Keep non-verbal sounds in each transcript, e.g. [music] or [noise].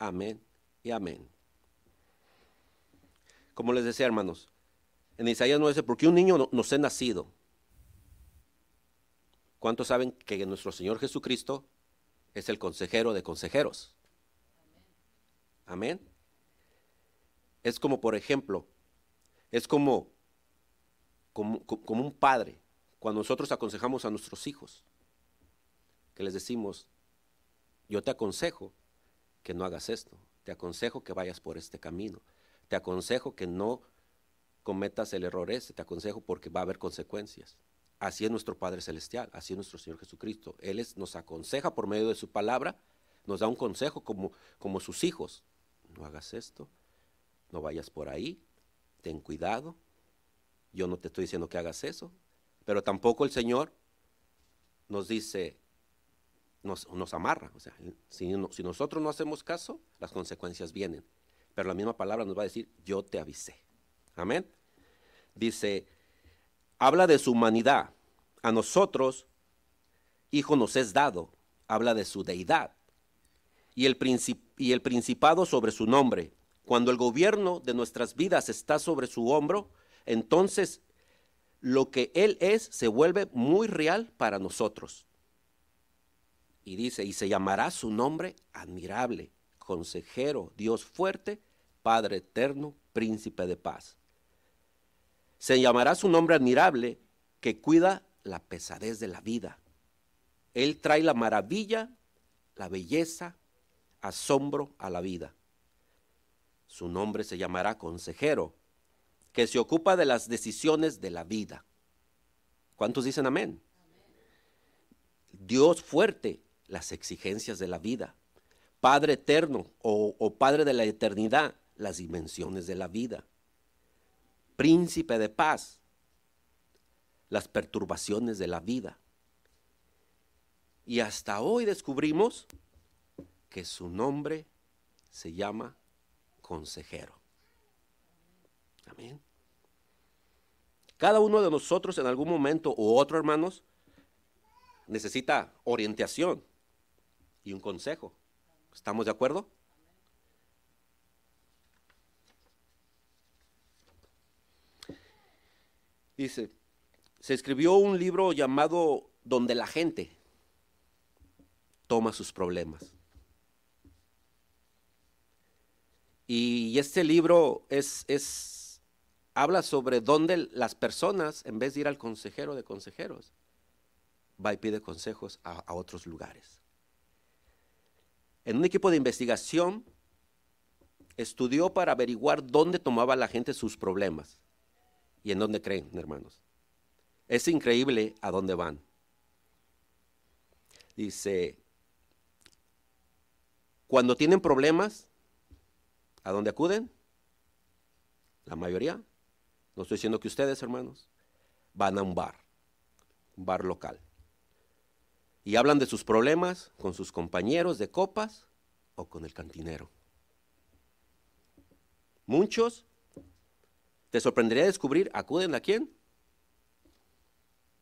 amén y amén. Como les decía, hermanos, en Isaías no dice, porque un niño nos ha nacido. ¿Cuántos saben que nuestro Señor Jesucristo es el consejero de consejeros? Amén. Es como, por ejemplo, es como, como un padre, cuando nosotros aconsejamos a nuestros hijos, que les decimos, yo te aconsejo que no hagas esto, te aconsejo que vayas por este camino, te aconsejo que no cometas el error ese, te aconsejo porque va a haber consecuencias. Así es nuestro Padre Celestial, así es nuestro Señor Jesucristo. Él nos aconseja por medio de su palabra, nos da un consejo como, como sus hijos. No hagas esto, no vayas por ahí, ten cuidado. Yo no te estoy diciendo que hagas eso, pero tampoco el Señor nos dice, nos, amarra. O sea, si, si nosotros no hacemos caso, las consecuencias vienen. Pero la misma palabra nos va a decir, yo te avisé. Amén. Dice, habla de su humanidad. A nosotros, hijo nos es dado. Habla de su deidad. Y el, y el principado sobre su nombre. Cuando el gobierno de nuestras vidas está sobre su hombro, entonces lo que Él es se vuelve muy real para nosotros. Y dice, y se llamará su nombre admirable, consejero, Dios fuerte, Padre eterno, príncipe de paz. Se llamará su nombre admirable que cuida la pesadez de la vida. Él trae la maravilla, la belleza, asombro a la vida. Su nombre se llamará consejero, que se ocupa de las decisiones de la vida. ¿Cuántos dicen amén? Dios fuerte, las exigencias de la vida. Padre eterno o, Padre de la eternidad, las dimensiones de la vida príncipe de paz, las perturbaciones de la vida. Y hasta hoy descubrimos que su nombre se llama consejero. Amén. Cada uno de nosotros en algún momento u otro, hermanos, necesita orientación y un consejo. ¿Estamos de acuerdo? Dice, se escribió un libro llamado Donde la gente toma sus problemas. Y este libro es, es, habla sobre dónde las personas, en vez de ir al consejero de consejeros, va y pide consejos a, a otros lugares. En un equipo de investigación estudió para averiguar dónde tomaba la gente sus problemas. ¿Y en dónde creen, hermanos? Es increíble a dónde van. Dice, cuando tienen problemas, ¿a dónde acuden? La mayoría. No estoy diciendo que ustedes, hermanos, van a un bar, un bar local. Y hablan de sus problemas con sus compañeros de copas o con el cantinero. Muchos te sorprendería descubrir, acuden a quién?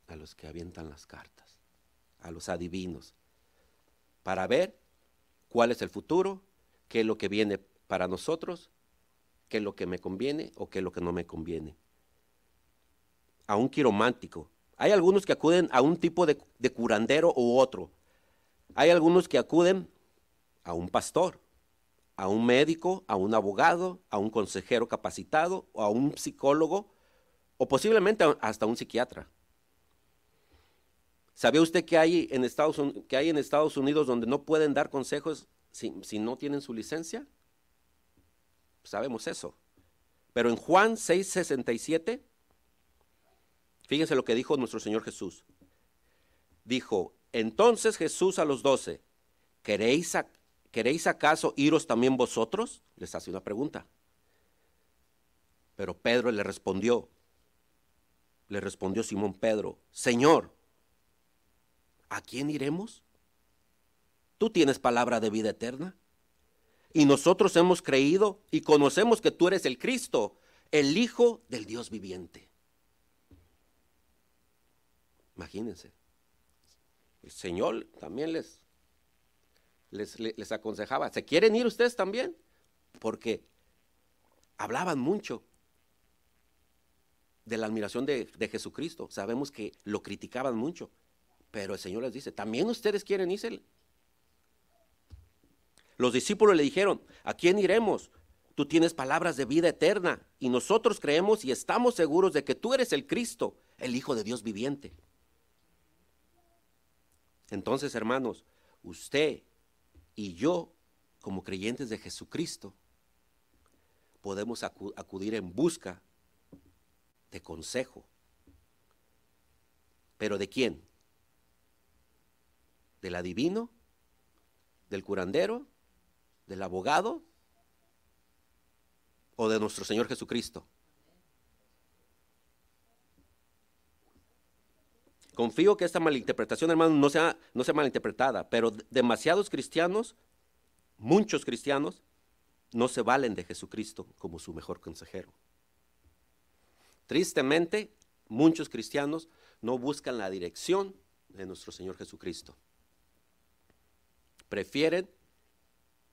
A los que avientan las cartas, a los adivinos, para ver cuál es el futuro, qué es lo que viene para nosotros, qué es lo que me conviene o qué es lo que no me conviene. A un quiromántico. Hay algunos que acuden a un tipo de, de curandero u otro. Hay algunos que acuden a un pastor a un médico, a un abogado, a un consejero capacitado, o a un psicólogo, o posiblemente hasta un psiquiatra. ¿Sabía usted que hay en Estados, Unidos donde no pueden dar consejos si, no tienen su licencia? Sabemos eso. Pero en Juan 6:67, fíjense lo que dijo nuestro Señor Jesús. Dijo, entonces Jesús a los doce, ¿queréis, ¿queréis acaso iros también vosotros? Les hace una pregunta. Pero Pedro le respondió, le respondió Simón Pedro, Señor, ¿a quién iremos? Tú tienes palabra de vida eterna. Y nosotros hemos creído y conocemos que tú eres el Cristo, el Hijo del Dios viviente. Imagínense. El Señor también les les, les aconsejaba, ¿se quieren ir ustedes también? Porque hablaban mucho de la admiración de, de, Jesucristo. Sabemos que lo criticaban mucho, pero el Señor les dice, ¿también ustedes quieren irse? Los discípulos le dijeron, ¿a quién iremos? Tú tienes palabras de vida eterna y nosotros creemos y estamos seguros de que tú eres el Cristo, el Hijo de Dios viviente. Entonces, hermanos, usted y yo, como creyentes de Jesucristo, podemos acudir en busca de consejo. ¿Pero de quién? ¿Del adivino? ¿Del curandero? ¿Del abogado? ¿O de nuestro Señor Jesucristo? Confío que esta malinterpretación, hermano, no sea, no sea malinterpretada, pero demasiados cristianos, muchos cristianos, no se valen de Jesucristo como su mejor consejero. Tristemente, muchos cristianos no buscan la dirección de nuestro Señor Jesucristo. Prefieren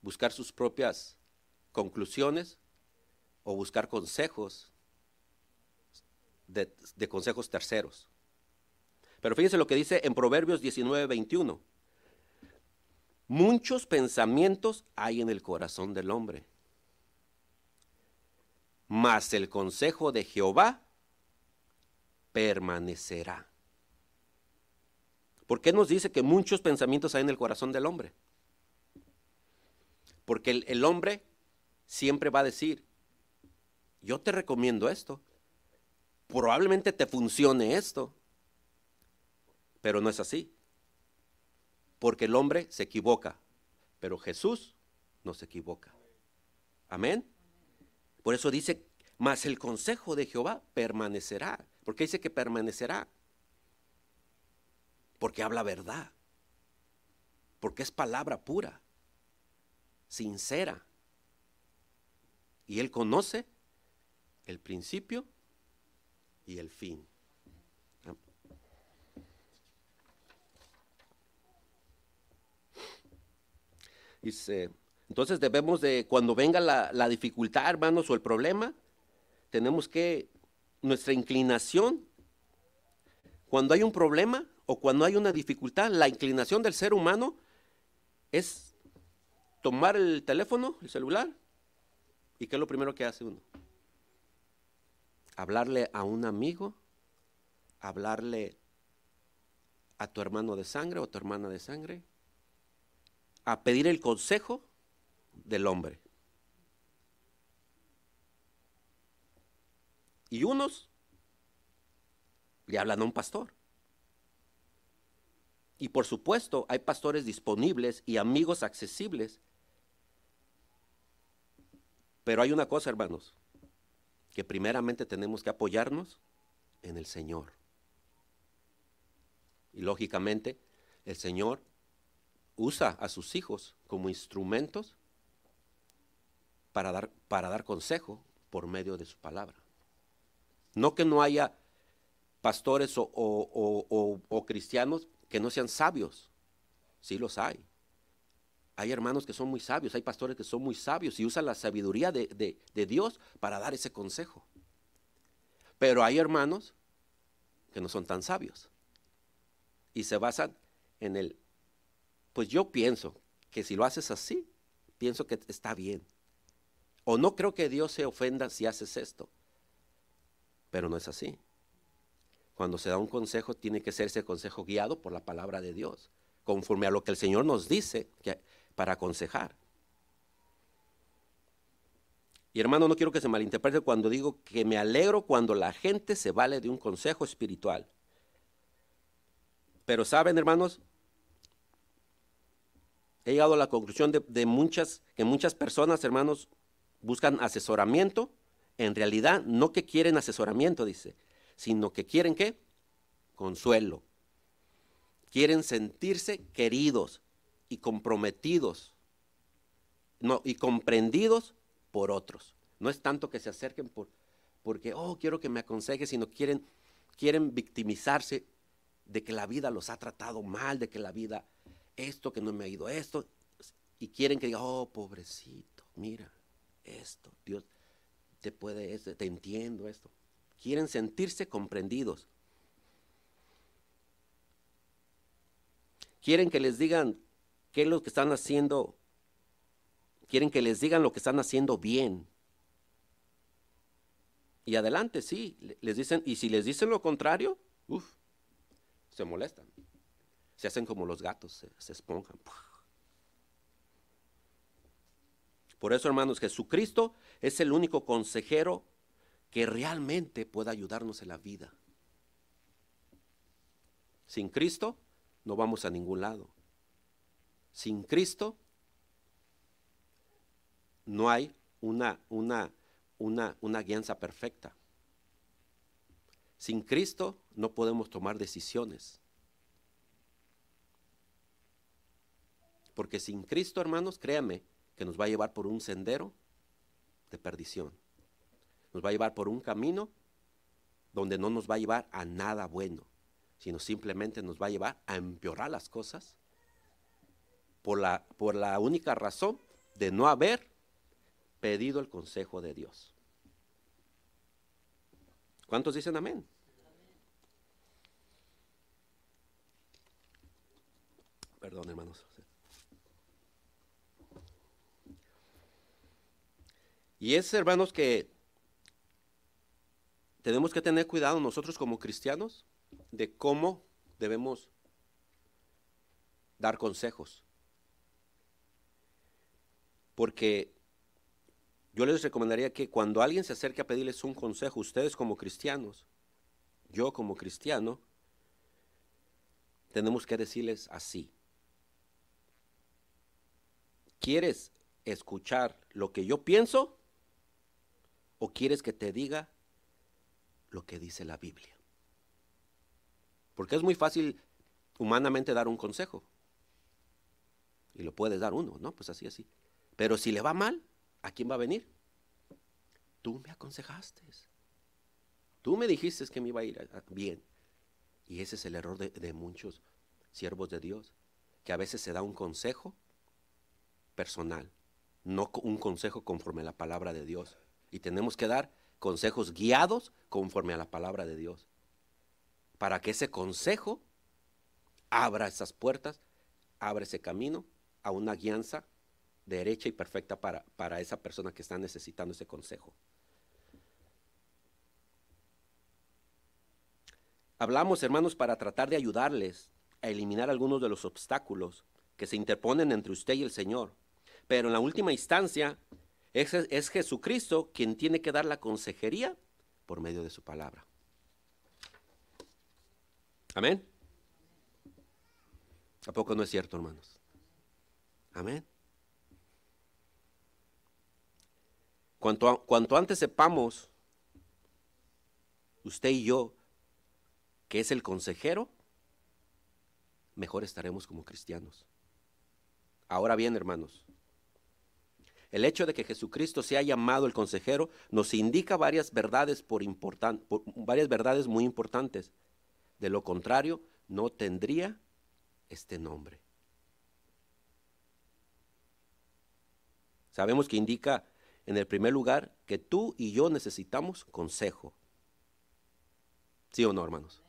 buscar sus propias conclusiones o buscar consejos de, consejos terceros. Pero fíjense lo que dice en Proverbios 19, 21. Muchos pensamientos hay en el corazón del hombre, mas el consejo de Jehová permanecerá. ¿Por qué nos dice que muchos pensamientos hay en el corazón del hombre? Porque el, el hombre siempre va a decir, yo te recomiendo esto, probablemente te funcione esto, pero no es así porque el hombre se equivoca, pero Jesús no se equivoca. Amén. Por eso dice, mas el consejo de Jehová permanecerá. ¿Por qué dice que permanecerá? Porque habla verdad. Porque es palabra pura, sincera. Y Él conoce el principio y el fin. Entonces debemos de, cuando venga la, dificultad, hermanos, o el problema, tenemos que, nuestra inclinación, cuando hay un problema o cuando hay una dificultad, la inclinación del ser humano es tomar el teléfono, el celular, y ¿qué es lo primero que hace uno? Hablarle a un amigo, hablarle a tu hermano de sangre o a tu hermana de sangre, a pedir el consejo del hombre. Y unos le hablan a un pastor. Y por supuesto hay pastores disponibles y amigos accesibles. Pero hay una cosa, hermanos, que primeramente tenemos que apoyarnos en el Señor. Y lógicamente el Señor usa a sus hijos como instrumentos para dar, para dar consejo por medio de su palabra. No que no haya pastores o, cristianos que no sean sabios, sí los hay. Hay hermanos que son muy sabios, hay pastores que son muy sabios y usan la sabiduría de, de Dios para dar ese consejo. Pero hay hermanos que no son tan sabios y se basan en el pues yo pienso que si lo haces así, pienso que está bien. O no creo que Dios se ofenda si haces esto. Pero no es así. Cuando se da un consejo, tiene que ser ese consejo guiado por la palabra de Dios, conforme a lo que el Señor nos dice para aconsejar. Y hermano, no quiero que se malinterprete cuando digo que me alegro cuando la gente se vale de un consejo espiritual. Pero saben, hermanos, he llegado a la conclusión de, muchas, que muchas personas, hermanos, buscan asesoramiento, en realidad no que quieren asesoramiento, dice, sino que quieren qué? Consuelo. Quieren sentirse queridos y comprometidos no, y comprendidos por otros. No es tanto que se acerquen por, porque, oh, quiero que me aconseje, sino quieren, quieren victimizarse de que la vida los ha tratado mal, de que la vida esto, que no me ha ido esto. y quieren que diga, oh, pobrecito, mira, esto, Dios te puede, te entiendo esto. Quieren sentirse comprendidos. Quieren que les digan qué es lo que están haciendo. Quieren que les digan lo que están haciendo bien. Y adelante, sí, les dicen, y si les dicen lo contrario, uff, se molestan. Se hacen como los gatos, se, esponjan. Por eso, hermanos, Jesucristo es el único consejero que realmente pueda ayudarnos en la vida. Sin Cristo no vamos a ningún lado. Sin Cristo no hay una, una, una, una guianza perfecta. Sin Cristo no podemos tomar decisiones. Porque sin Cristo, hermanos, créame, que nos va a llevar por un sendero de perdición. Nos va a llevar por un camino donde no nos va a llevar a nada bueno, sino simplemente nos va a llevar a empeorar las cosas por la, por la única razón de no haber pedido el consejo de Dios. ¿Cuántos dicen amén? Perdón, hermanos. Y es, hermanos, que tenemos que tener cuidado nosotros como cristianos de cómo debemos dar consejos. Porque yo les recomendaría que cuando alguien se acerque a pedirles un consejo, ustedes como cristianos, yo como cristiano, tenemos que decirles así. ¿Quieres escuchar lo que yo pienso ¿O quieres que te diga lo que dice la Biblia? Porque es muy fácil humanamente dar un consejo. Y lo puedes dar uno, ¿no? Pues así, así. Pero si le va mal, ¿a quién va a venir? Tú me aconsejaste. Tú me dijiste que me iba a ir bien. Y ese es el error de, de muchos siervos de Dios, que a veces se da un consejo personal, no un consejo conforme a la palabra de Dios. Y tenemos que dar consejos guiados conforme a la palabra de Dios. Para que ese consejo abra esas puertas, abra ese camino a una guianza derecha y perfecta para, para esa persona que está necesitando ese consejo. Hablamos, hermanos, para tratar de ayudarles a eliminar algunos de los obstáculos que se interponen entre usted y el Señor. Pero en la última instancia, es, Jesucristo quien tiene que dar la consejería por medio de su palabra. Amén. ¿A poco no es cierto, hermanos? Amén. Cuanto, cuanto antes sepamos, usted y yo, que es el consejero, mejor estaremos como cristianos. Ahora bien, hermanos, el hecho de que Jesucristo sea llamado el consejero nos indica varias verdades, por varias verdades muy importantes. De lo contrario, no tendría este nombre. Sabemos que indica en el primer lugar que tú y yo necesitamos consejo. ¿Sí o no, hermanos?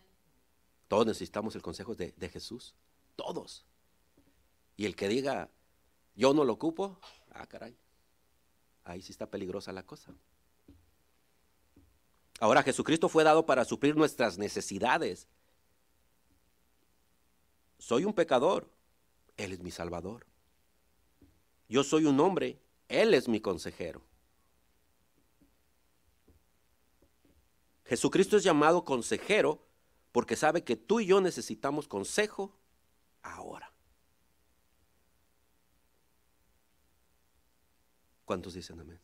Todos necesitamos el consejo de, de Jesús. Todos. Y el que diga, yo no lo ocupo, ah, caray ahí sí está peligrosa la cosa. Ahora Jesucristo fue dado para suplir nuestras necesidades. Soy un pecador, Él es mi Salvador. Yo soy un hombre, Él es mi consejero. Jesucristo es llamado consejero porque sabe que tú y yo necesitamos consejo ahora. ¿Cuántos dicen amén?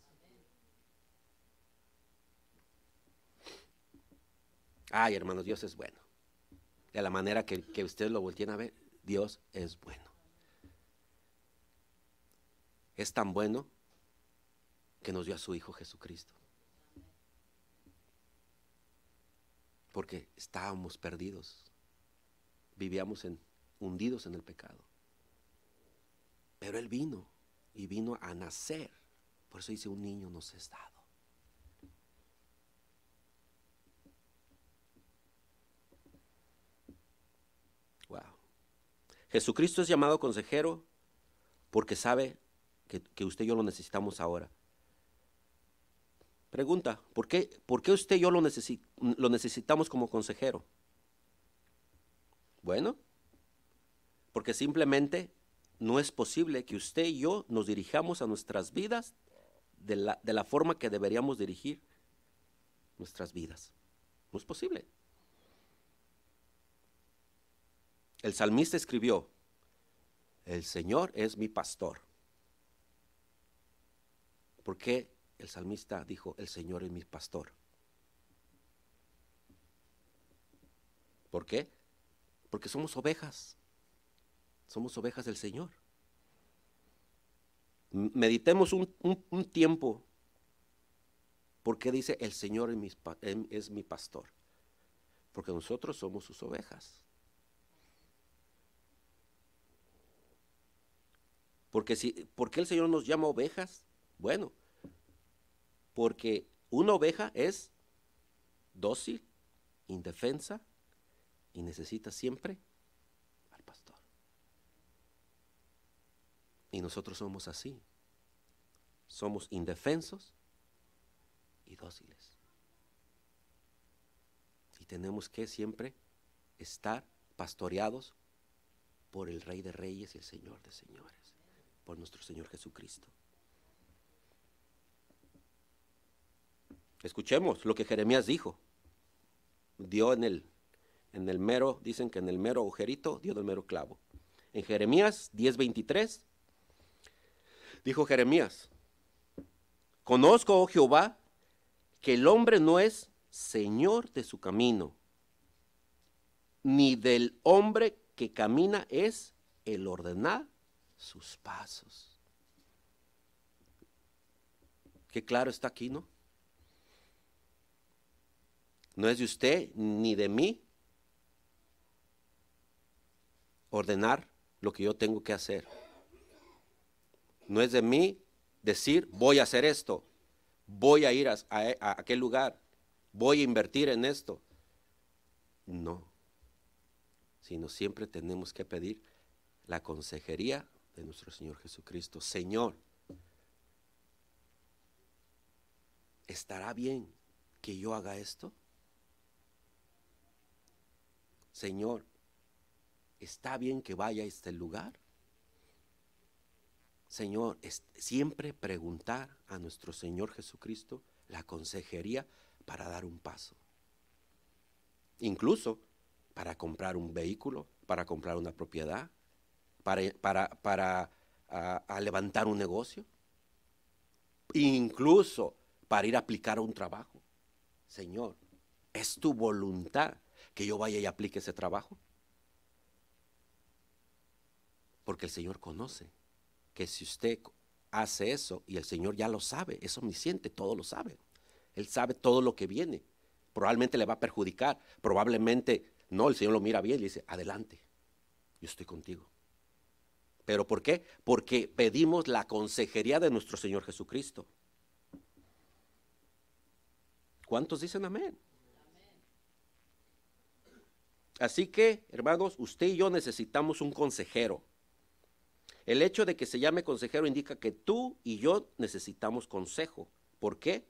Ay, hermanos, Dios es bueno. De la manera que, que ustedes lo volteen a ver, Dios es bueno. Es tan bueno que nos dio a su Hijo Jesucristo. Porque estábamos perdidos. Vivíamos hundidos en el pecado. Pero Él vino y vino a nacer. Por eso dice, un niño nos es dado. Wow. Jesucristo es llamado consejero porque sabe que, usted y yo lo necesitamos ahora. Pregunta, ¿por qué, por qué usted y yo lo, lo necesitamos como consejero? Bueno, porque simplemente no es posible que usted y yo nos dirijamos a nuestras vidas de la, de la forma que deberíamos dirigir nuestras vidas. No es posible. El salmista escribió, el Señor es mi pastor. ¿Por qué el salmista dijo, el Señor es mi pastor? ¿Por qué? Porque somos ovejas. Somos ovejas del Señor. Meditemos un, tiempo. ¿Por qué dice el Señor es mi, es mi pastor? Porque nosotros somos sus ovejas. Porque si, ¿Por qué el Señor nos llama ovejas? Bueno, porque una oveja es dócil, indefensa y necesita siempre al pastor. Y nosotros somos así. Somos indefensos y dóciles. Y tenemos que siempre estar pastoreados por el Rey de Reyes y el Señor de Señores, por nuestro Señor Jesucristo. Escuchemos lo que Jeremías dijo. Dio en el, en el mero, dicen que en el mero agujerito dio del mero clavo. En Jeremías 10:23 dijo Jeremías, conozco, oh Jehová, que el hombre no es señor de su camino, ni del hombre que camina es el ordenar sus pasos. Qué claro está aquí, ¿no? No es de usted ni de mí ordenar lo que yo tengo que hacer. No es de mí decir, voy a hacer esto, voy a ir a, aquel lugar, voy a invertir en esto. No, sino siempre tenemos que pedir la consejería de nuestro Señor Jesucristo. Señor, ¿estará bien que yo haga esto? Señor, ¿está bien que vaya a este lugar? Señor, siempre preguntar a nuestro Señor Jesucristo la consejería para dar un paso. Incluso para comprar un vehículo, para comprar una propiedad, para, para, levantar un negocio, incluso para ir a aplicar un trabajo. Señor, es tu voluntad que yo vaya y aplique ese trabajo? Porque el Señor conoce que si usted hace eso y el Señor ya lo sabe, es omnisciente, todo lo sabe. Él sabe todo lo que viene. Probablemente le va a perjudicar, probablemente no, el Señor lo mira bien y dice, adelante, yo estoy contigo. ¿Pero por qué? Porque pedimos la consejería de nuestro Señor Jesucristo. ¿Cuántos dicen amén? Así que, hermanos, usted y yo necesitamos un consejero. El hecho de que se llame consejero indica que tú y yo necesitamos consejo. ¿Por qué?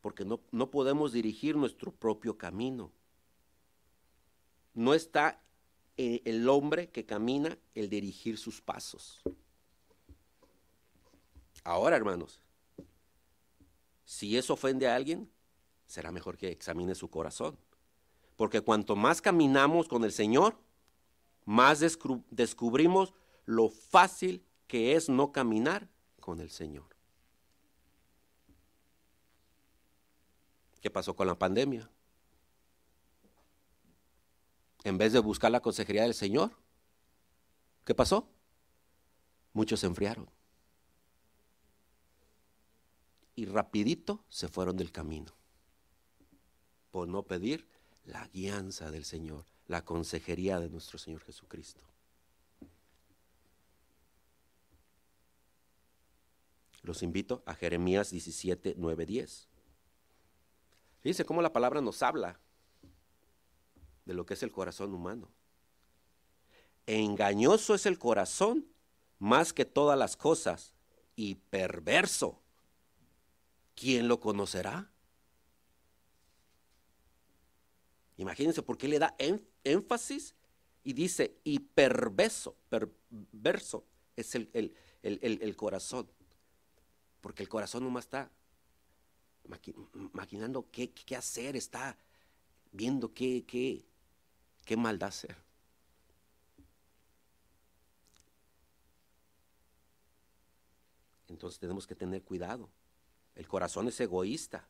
Porque no, no podemos dirigir nuestro propio camino. No está en el hombre que camina el dirigir sus pasos. Ahora, hermanos, si eso ofende a alguien, será mejor que examine su corazón. Porque cuanto más caminamos con el Señor, más descubrimos lo fácil que es no caminar con el Señor. ¿Qué pasó con la pandemia? En vez de buscar la consejería del Señor, ¿qué pasó? Muchos se enfriaron. Y rapidito se fueron del camino. Por no pedir la guianza del Señor, la consejería de nuestro Señor Jesucristo. Los invito a Jeremías 17, 9, 10. Fíjense cómo la palabra nos habla de lo que es el corazón humano. Engañoso es el corazón más que todas las cosas y perverso. ¿Quién lo conocerá? Imagínense por qué le da énfasis y dice, y perverso, perverso es el, el, corazón. Porque el corazón nomás está maquinando qué, qué hacer, está viendo qué, qué, qué maldad hacer. Entonces tenemos que tener cuidado. El corazón es egoísta.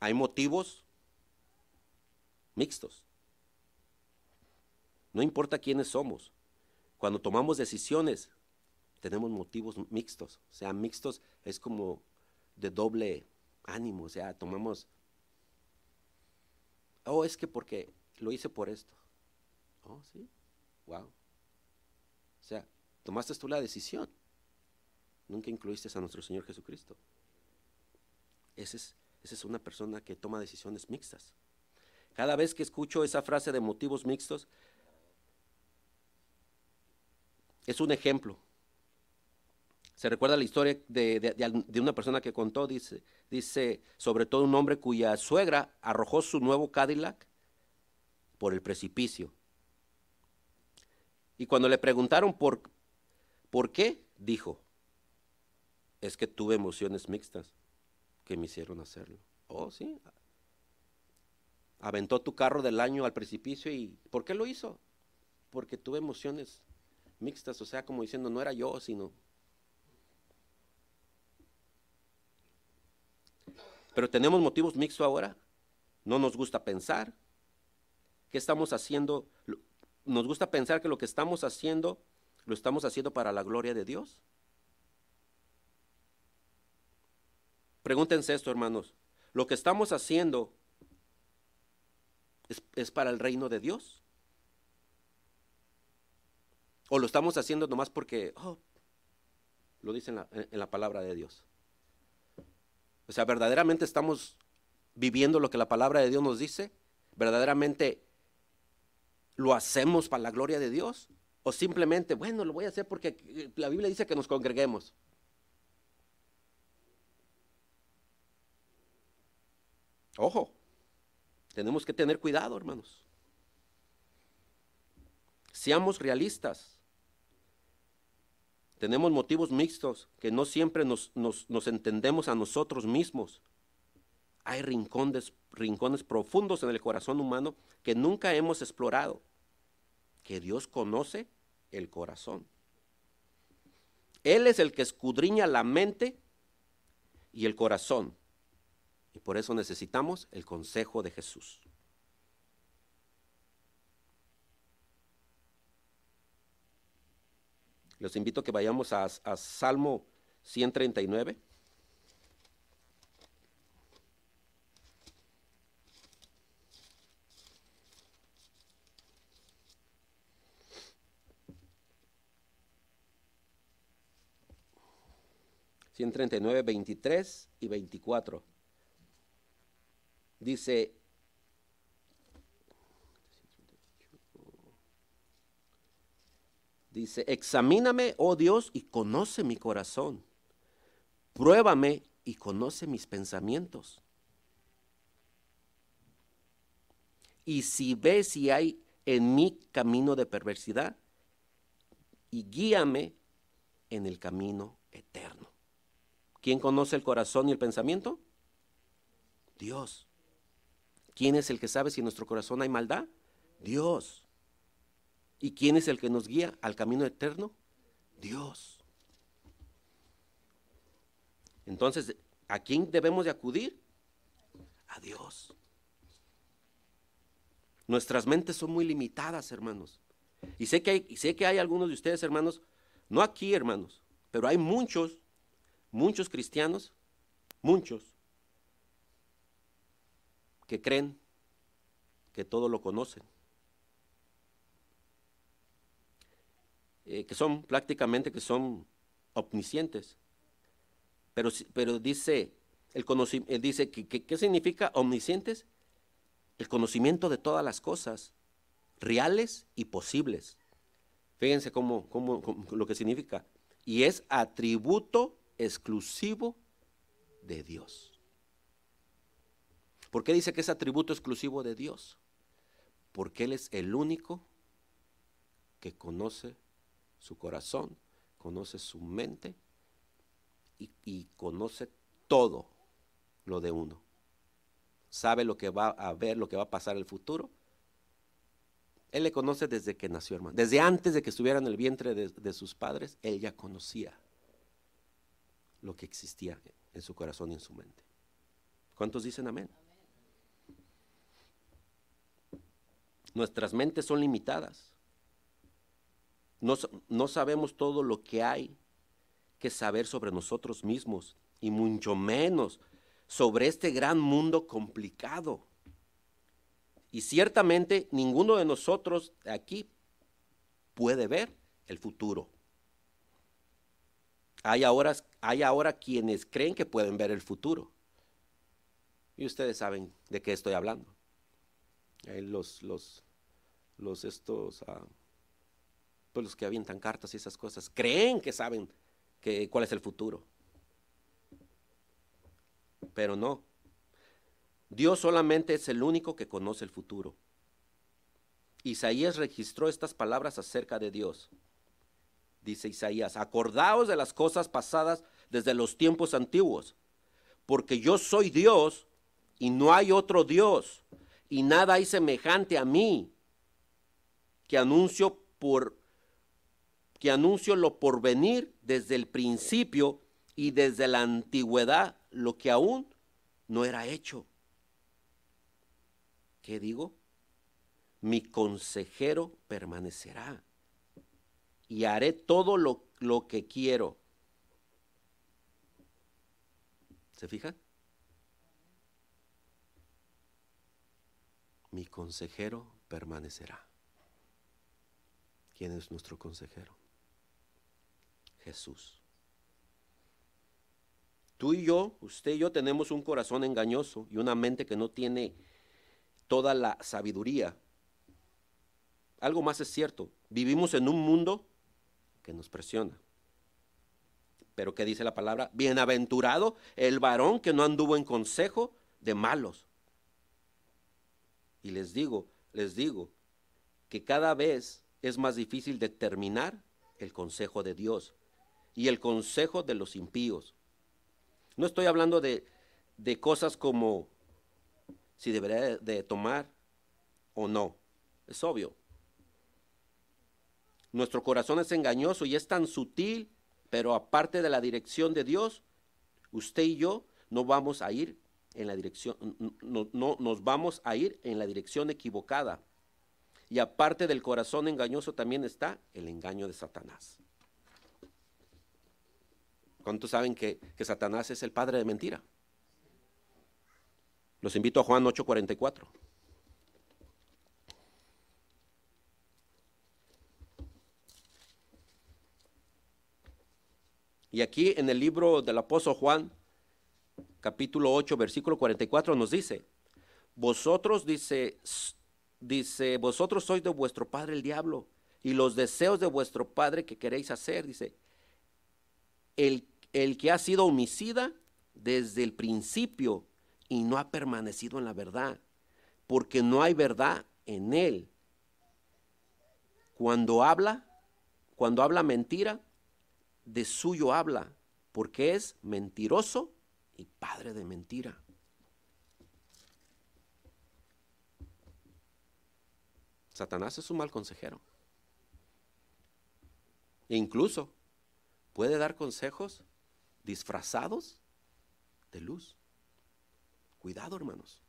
Hay motivos mixtos. No importa quiénes somos. Cuando tomamos decisiones, tenemos motivos mixtos. O sea, mixtos es como de doble ánimo. O sea, tomamos, oh, es que porque lo hice por esto. Oh, sí, wow. O sea, tomaste tú la decisión. Nunca incluiste a nuestro Señor Jesucristo. Esa es, esa es una persona que toma decisiones mixtas. Cada vez que escucho esa frase de motivos mixtos, es un ejemplo. Se recuerda la historia de, una persona que contó, dice, dice, sobre todo un hombre cuya suegra arrojó su nuevo Cadillac por el precipicio. Y cuando le preguntaron por, por qué, dijo, es que tuve emociones mixtas que me hicieron hacerlo. Oh, sí. Aventó tu carro del año al precipicio y ¿por qué lo hizo? Porque tuve emociones mixtas, o sea, como diciendo, no era yo, sino... Pero tenemos motivos mixtos ahora. No nos gusta pensar. ¿Qué estamos haciendo? Nos gusta pensar que lo que estamos haciendo lo estamos haciendo para la gloria de Dios. Pregúntense esto, hermanos. ¿Lo que estamos haciendo es, para el reino de Dios? ¿O lo estamos haciendo nomás porque, oh, lo dice en la, en la palabra de Dios? O sea, verdaderamente estamos viviendo lo que la palabra de Dios nos dice. ¿Verdaderamente lo hacemos para la gloria de Dios? ¿O simplemente, bueno, lo voy a hacer porque la Biblia dice que nos congreguemos? Ojo, tenemos que tener cuidado, hermanos. Seamos realistas. Tenemos motivos mixtos que no siempre nos, entendemos a nosotros mismos. Hay rincones, rincones profundos en el corazón humano que nunca hemos explorado, que Dios conoce el corazón. Él es el que escudriña la mente y el corazón y por eso necesitamos el consejo de Jesús. Los invito a que vayamos a, Salmo 139. ...139, 23 y 24 dice, dice, examíname, oh Dios, y conoce mi corazón. Pruébame y conoce mis pensamientos. Y si ves si hay en mí camino de perversidad, y guíame en el camino eterno. ¿Quién conoce el corazón y el pensamiento? Dios. ¿Quién es el que sabe si en nuestro corazón hay maldad? Dios. ¿Y quién es el que nos guía al camino eterno? Dios. Entonces, ¿a quién debemos de acudir? A Dios. Nuestras mentes son muy limitadas, hermanos. Y sé que hay, sé que hay algunos de ustedes, hermanos, no aquí, hermanos, pero hay muchos, muchos cristianos, muchos, que creen que todo lo conocen, eh, que son prácticamente que son omniscientes. Pero, pero dice, el conocimiento, dice que, ¿qué significa omniscientes? El conocimiento de todas las cosas, reales y posibles. Fíjense cómo, cómo, lo que significa. Y es atributo exclusivo de Dios. ¿Por qué dice que es atributo exclusivo de Dios? Porque Él es el único que conoce su corazón, conoce su mente y, conoce todo lo de uno. Sabe lo que va a ver, lo que va a pasar en el futuro él le conoce desde que nació, hermano. Desde antes de que estuviera en el vientre de, sus padres, él ya conocía lo que existía en su corazón y en su mente. ¿Cuántos dicen amén? Nuestras mentes son limitadas. No, no, sabemos todo lo que hay que saber sobre nosotros mismos y mucho menos sobre este gran mundo complicado y ciertamente ninguno de nosotros aquí puede ver el futuro. Hay ahora, hay ahora quienes creen que pueden ver el futuro. Y ustedes saben de qué estoy hablando. los, los, los estos, uh, pues los que avientan cartas y esas cosas, creen que saben cuál es el futuro. Pero no, Dios solamente es el único que conoce el futuro. Isaías registró estas palabras acerca de Dios. Dice Isaías, acordaos de las cosas pasadas desde los tiempos antiguos, porque yo soy Dios y no hay otro Dios, y nada hay semejante a mí, que anuncio por que anuncio lo por venir desde el principio y desde la antigüedad lo que aún no era hecho. ¿Qué digo? Mi consejero permanecerá y haré todo lo, lo que quiero. ¿Se fijan? Mi consejero permanecerá. ¿Quién es nuestro consejero? Jesús. Tú y yo, usted y yo tenemos un corazón engañoso y una mente que no tiene toda la sabiduría. Algo más es cierto, vivimos en un mundo que nos presiona. Pero ¿qué dice la palabra? Bienaventurado el varón que no anduvo en consejo de malos. Y les digo, les digo, que cada vez es más difícil determinar el consejo de Dios y el consejo de los impíos. No estoy hablando de, de cosas como si debería de tomar o no. Es obvio. Nuestro corazón es engañoso y es tan sutil, pero aparte de la dirección de Dios, usted y yo no vamos a ir en la dirección, no, no nos vamos a ir en la dirección equivocada. Y aparte del corazón engañoso también está el engaño de Satanás. ¿Cuántos saben que, que Satanás es el padre de mentira? Los invito a Juan 8:44. Y aquí en el libro del apóstol Juan, capítulo 8, versículo 44, nos dice, vosotros, dice, dice, vosotros sois de vuestro padre el diablo, y los deseos de vuestro padre que queréis hacer, dice, el, el que ha sido homicida desde el principio y no ha permanecido en la verdad, porque no hay verdad en él. Cuando habla, cuando habla mentira, de suyo habla, porque es mentiroso y padre de mentira. Satanás es un mal consejero. E incluso puede dar consejos disfrazados de luz. Cuidado, hermanos.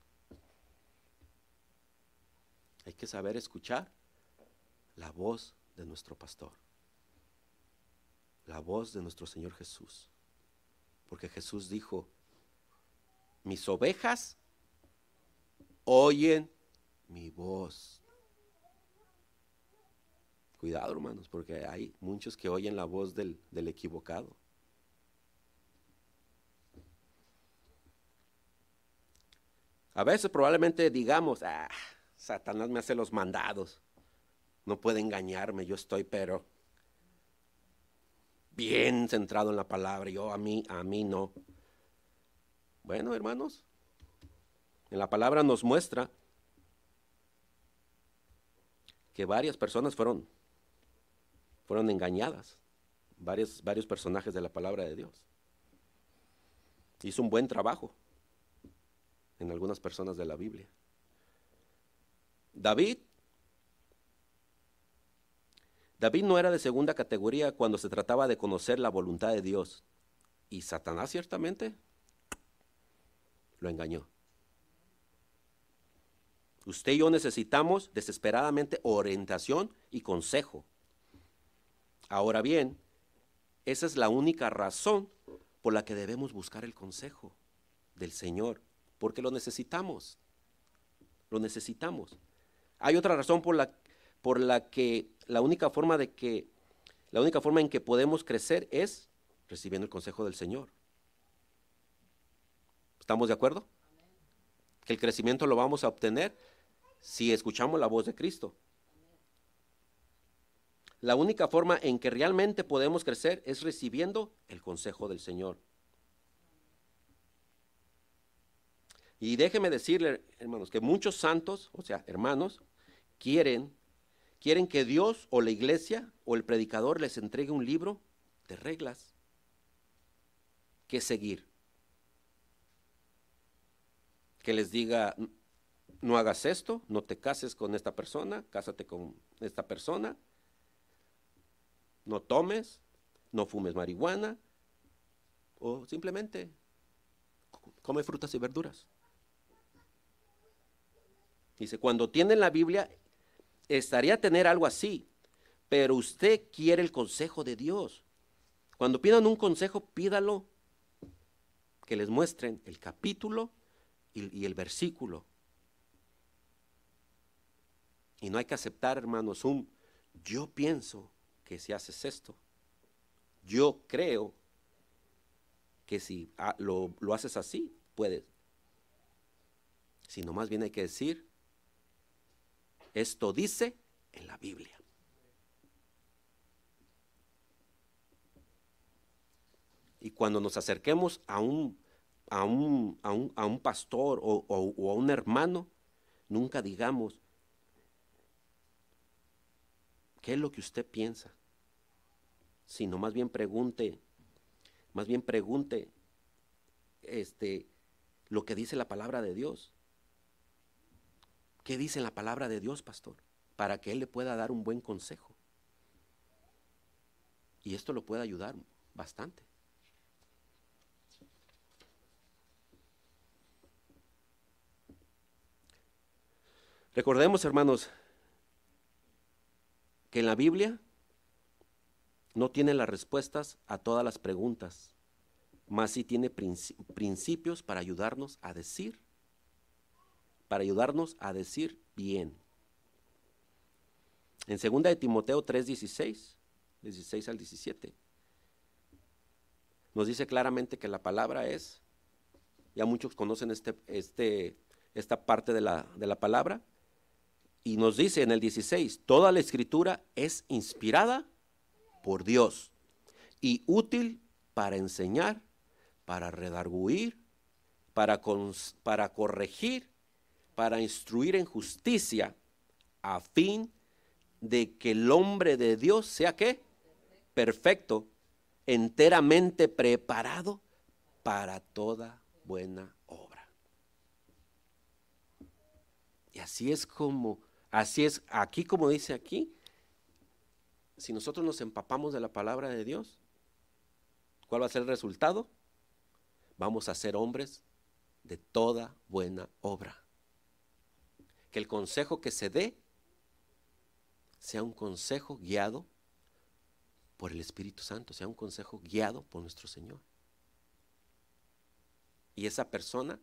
Hay que saber escuchar la voz de nuestro pastor, la voz de nuestro Señor Jesús. Porque Jesús dijo, mis ovejas oyen mi voz. Cuidado, hermanos, porque hay muchos que oyen la voz del, del equivocado. A veces probablemente digamos, ah, Satanás me hace los mandados, no puede engañarme, yo estoy pero bien centrado en la palabra, yo a mí, a mí no. Bueno, hermanos, en la palabra nos muestra que varias personas fueron, fueron engañadas, varios, varios personajes de la palabra de Dios. Hizo un buen trabajo en algunas personas de la Biblia. David, David no era de segunda categoría cuando se trataba de conocer la voluntad de Dios. Y Satanás ciertamente lo engañó. Usted y yo necesitamos desesperadamente orientación y consejo. Ahora bien, esa es la única razón por la que debemos buscar el consejo del Señor, porque lo necesitamos. Lo necesitamos. Hay otra razón por la, por la que la única forma de que la única forma en que podemos crecer es recibiendo el consejo del Señor. ¿Estamos de acuerdo? Que el crecimiento lo vamos a obtener si escuchamos la voz de Cristo. La única forma en que realmente podemos crecer es recibiendo el consejo del Señor. Y déjeme decirle, hermanos, que muchos santos, o sea, hermanos, quieren, quieren que Dios o la iglesia o el predicador les entregue un libro de reglas que seguir. Que les diga, no hagas esto, no te cases con esta persona, cásate con esta persona, no tomes, no fumes marihuana, o simplemente come frutas y verduras. Dice, cuando tienen la Biblia, estaría tener algo así, pero usted quiere el consejo de Dios. Cuando pidan un consejo, pídalo que les muestren el capítulo y, el versículo. Y no hay que aceptar, hermanos, un yo pienso que si haces esto, yo creo que si ah, lo, lo haces así, puedes. Sino más bien hay que decir, esto dice en la Biblia. Y cuando nos acerquemos a un, a un, a un, a un pastor o, a un hermano, nunca digamos, ¿qué es lo que usted piensa? Sino más bien pregunte, más bien pregunte este, lo que dice la palabra de Dios. ¿Qué dice la palabra de Dios, pastor? Para que Él le pueda dar un buen consejo. Y esto lo puede ayudar bastante. Recordemos, hermanos, que en la Biblia no tiene las respuestas a todas las preguntas, más sí tiene principios para ayudarnos a decir para ayudarnos a decir bien. En 2 de Timoteo 3:16, 16 al 17, nos dice claramente que la palabra es, ya muchos conocen este, este, esta parte de la, de la palabra, y nos dice en el 16, toda la escritura es inspirada por Dios y útil para enseñar, para redarguir, para, para corregir, para instruir en justicia, a fin de que el hombre de Dios sea qué? Perfecto, enteramente preparado para toda buena obra. Y así es como, así es aquí como dice aquí, si nosotros nos empapamos de la palabra de Dios, ¿cuál va a ser el resultado? Vamos a ser hombres de toda buena obra que el consejo que se dé sea un consejo guiado por el Espíritu Santo, sea un consejo guiado por nuestro Señor. Y esa persona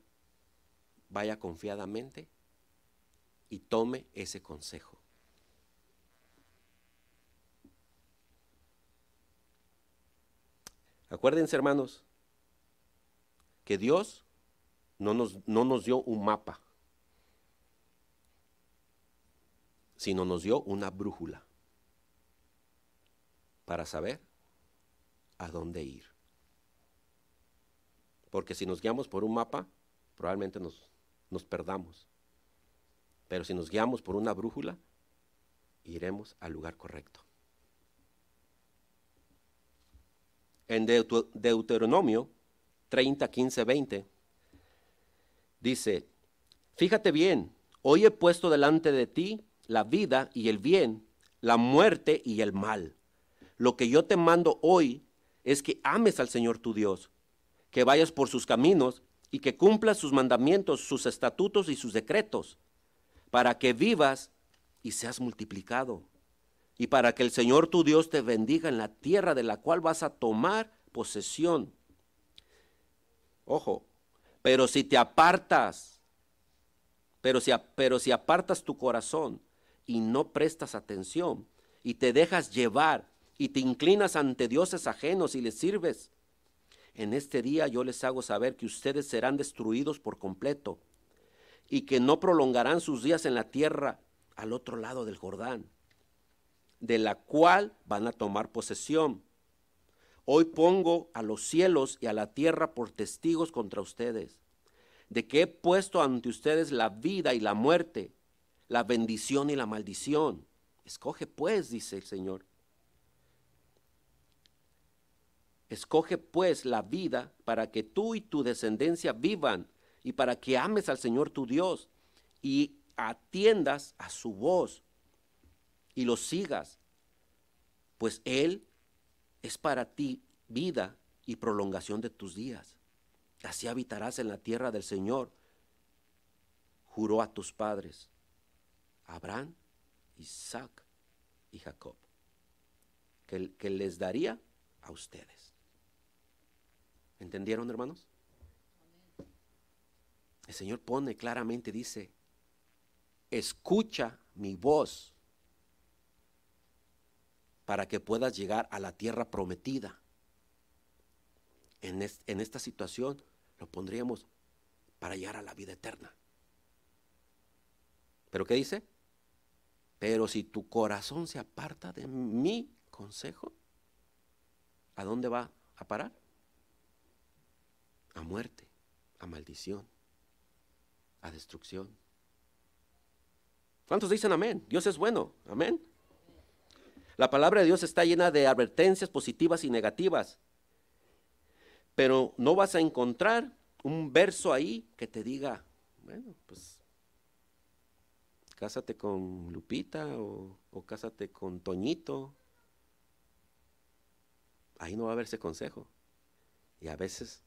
vaya confiadamente y tome ese consejo. Acuérdense, hermanos, que Dios no nos, no nos dio un mapa. Sino nos dio una brújula para saber a dónde ir. Porque si nos guiamos por un mapa, probablemente nos, nos perdamos. Pero si nos guiamos por una brújula, iremos al lugar correcto. En Deuteronomio 30, 15, 20 dice, fíjate bien, hoy he puesto delante de ti la vida y el bien, la muerte y el mal. Lo que yo te mando hoy es que ames al Señor tu Dios, que vayas por sus caminos y que cumplas sus mandamientos, sus estatutos y sus decretos, para que vivas y seas multiplicado, y para que el Señor tu Dios te bendiga en la tierra de la cual vas a tomar posesión. Ojo, pero si te apartas, pero si, pero si apartas tu corazón y no prestas atención y te dejas llevar y te inclinas ante dioses ajenos y les sirves, en este día yo les hago saber que ustedes serán destruidos por completo y que no prolongarán sus días en la tierra al otro lado del Jordán, de la cual van a tomar posesión. Hoy pongo a los cielos y a la tierra por testigos contra ustedes, de que he puesto ante ustedes la vida y la muerte, la bendición y la maldición. Escoge pues, dice el Señor, Escoge pues la vida para que tú y tu descendencia vivan y para que ames al Señor tu Dios y atiendas a su voz y lo sigas, pues Él es para ti vida y prolongación de tus días. Así habitarás en la tierra del Señor. Juró a tus padres, Abraham, Isaac y Jacob, que, que les daría a ustedes. ¿Entendieron, hermanos? El Señor pone claramente, dice, escucha mi voz para que puedas llegar a la tierra prometida. En, en esta situación lo pondríamos para llegar a la vida eterna. ¿Pero qué dice? Pero si tu corazón se aparta de mi consejo, ¿a dónde va a parar? a muerte, a maldición, a destrucción. ¿Cuántos dicen amén? Dios es bueno, amén. La palabra de Dios está llena de advertencias positivas y negativas, pero no vas a encontrar un verso ahí que te diga, bueno, pues cásate con Lupita o, o cásate con Toñito. Ahí no va a haber ese consejo. Y a veces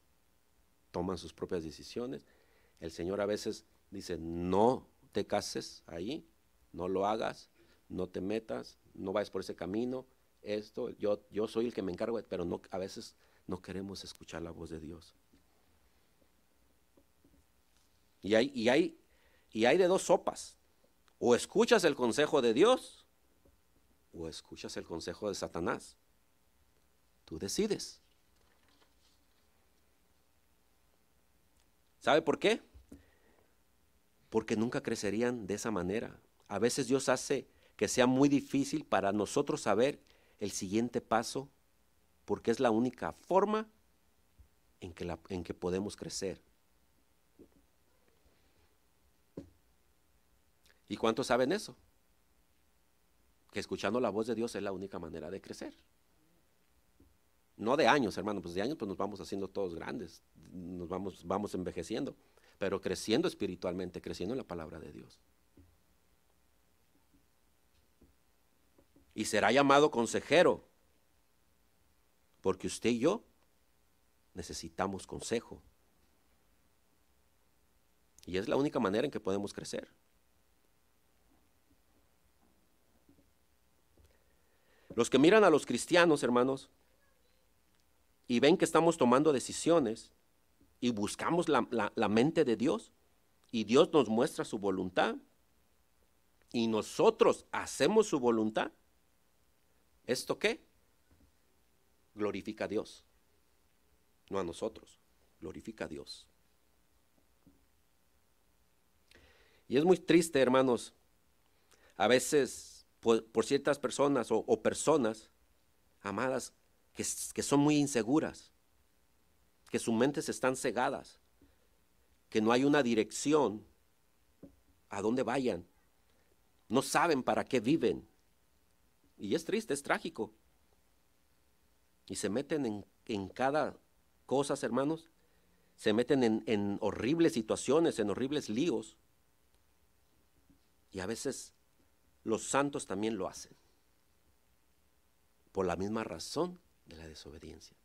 toman sus propias decisiones. El Señor a veces dice, no te cases ahí, no lo hagas, no te metas, no vayas por ese camino, esto, yo, yo soy el que me encargo, pero no, a veces no queremos escuchar la voz de Dios. Y hay, y hay, y hay de dos sopas, o escuchas el consejo de Dios, o escuchas el consejo de Satanás. Tú decides. ¿Sabe por qué? Porque nunca crecerían de esa manera. A veces Dios hace que sea muy difícil para nosotros saber el siguiente paso, porque es la única forma en que, la, en que podemos crecer. ¿Y cuántos saben eso? Que escuchando la voz de Dios es la única manera de crecer. No de años, hermano, pues de años pues nos vamos haciendo todos grandes, nos vamos, vamos envejeciendo, pero creciendo espiritualmente, creciendo en la palabra de Dios. Y será llamado consejero, porque usted y yo necesitamos consejo. Y es la única manera en que podemos crecer. Los que miran a los cristianos, hermanos, y ven que estamos tomando decisiones y buscamos la, mente de Dios y Dios nos muestra su voluntad y nosotros hacemos su voluntad, ¿esto qué? Glorifica a Dios. no a nosotros. Glorifica a Dios. Y es muy triste, hermanos, a veces por, ciertas personas o, personas amadas que, que son muy inseguras, que sus mentes están cegadas, que no hay una dirección a dónde vayan, no saben para qué viven. Y es triste, es trágico. Y se meten en, en cada cosa, hermanos, se meten en, en horribles situaciones, en horribles líos. Y a veces los santos también lo hacen, por la misma razón de la desobediencia.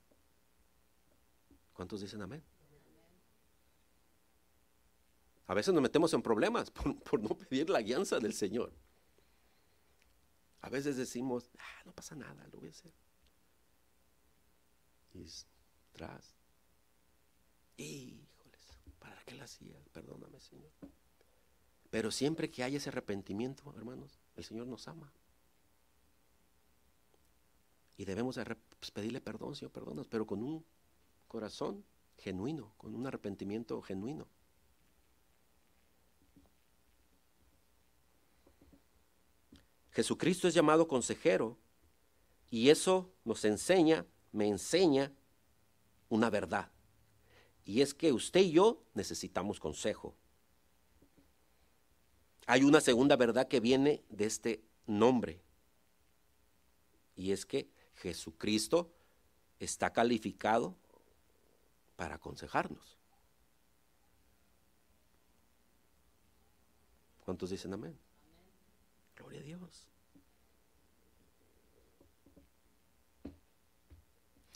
¿Cuántos dicen amén? A veces nos metemos en problemas [laughs] por, no pedir la guianza del Señor. A veces decimos, ah, no pasa nada, lo voy a hacer. Y tras. Híjoles, ¿para qué lo hacía? Perdóname, Señor. Pero siempre que hay ese arrepentimiento, hermanos, el Señor nos ama. Y debemos pues, pedirle perdón, Señor, perdonas, pero con un corazón genuino, con un arrepentimiento genuino. Jesucristo es llamado consejero y eso nos enseña, me enseña una verdad. Y es que usted y yo necesitamos consejo. Hay una segunda verdad que viene de este nombre. Y es que Jesucristo está calificado para aconsejarnos. ¿Cuántos dicen amén? Gloria a Dios.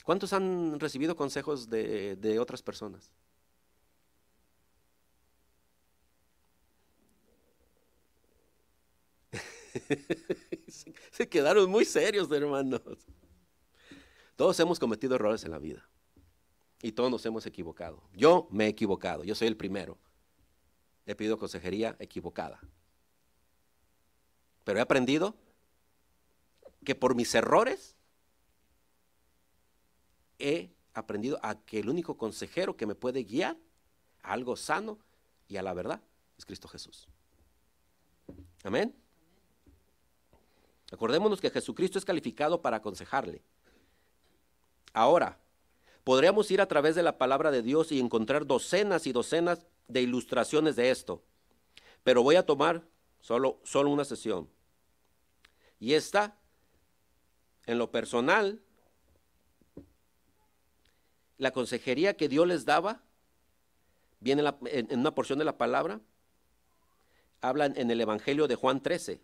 ¿Cuántos han recibido consejos de, otras personas? [laughs] Se quedaron muy serios, hermanos. Todos hemos cometido errores en la vida. Y todos nos hemos equivocado. Yo me he equivocado. Yo soy el primero. He pedido consejería equivocada. Pero he aprendido que por mis errores he aprendido a que el único consejero que me puede guiar a algo sano y a la verdad es Cristo Jesús. Amén. Acordémonos que Jesucristo es calificado para aconsejarle. Ahora, podríamos ir a través de la palabra de Dios y encontrar docenas y docenas de ilustraciones de esto. Pero voy a tomar solo, solo una sesión. Y esta, en lo personal, la consejería que Dios les daba, viene en, una porción de la palabra, hablan en el Evangelio de Juan 13.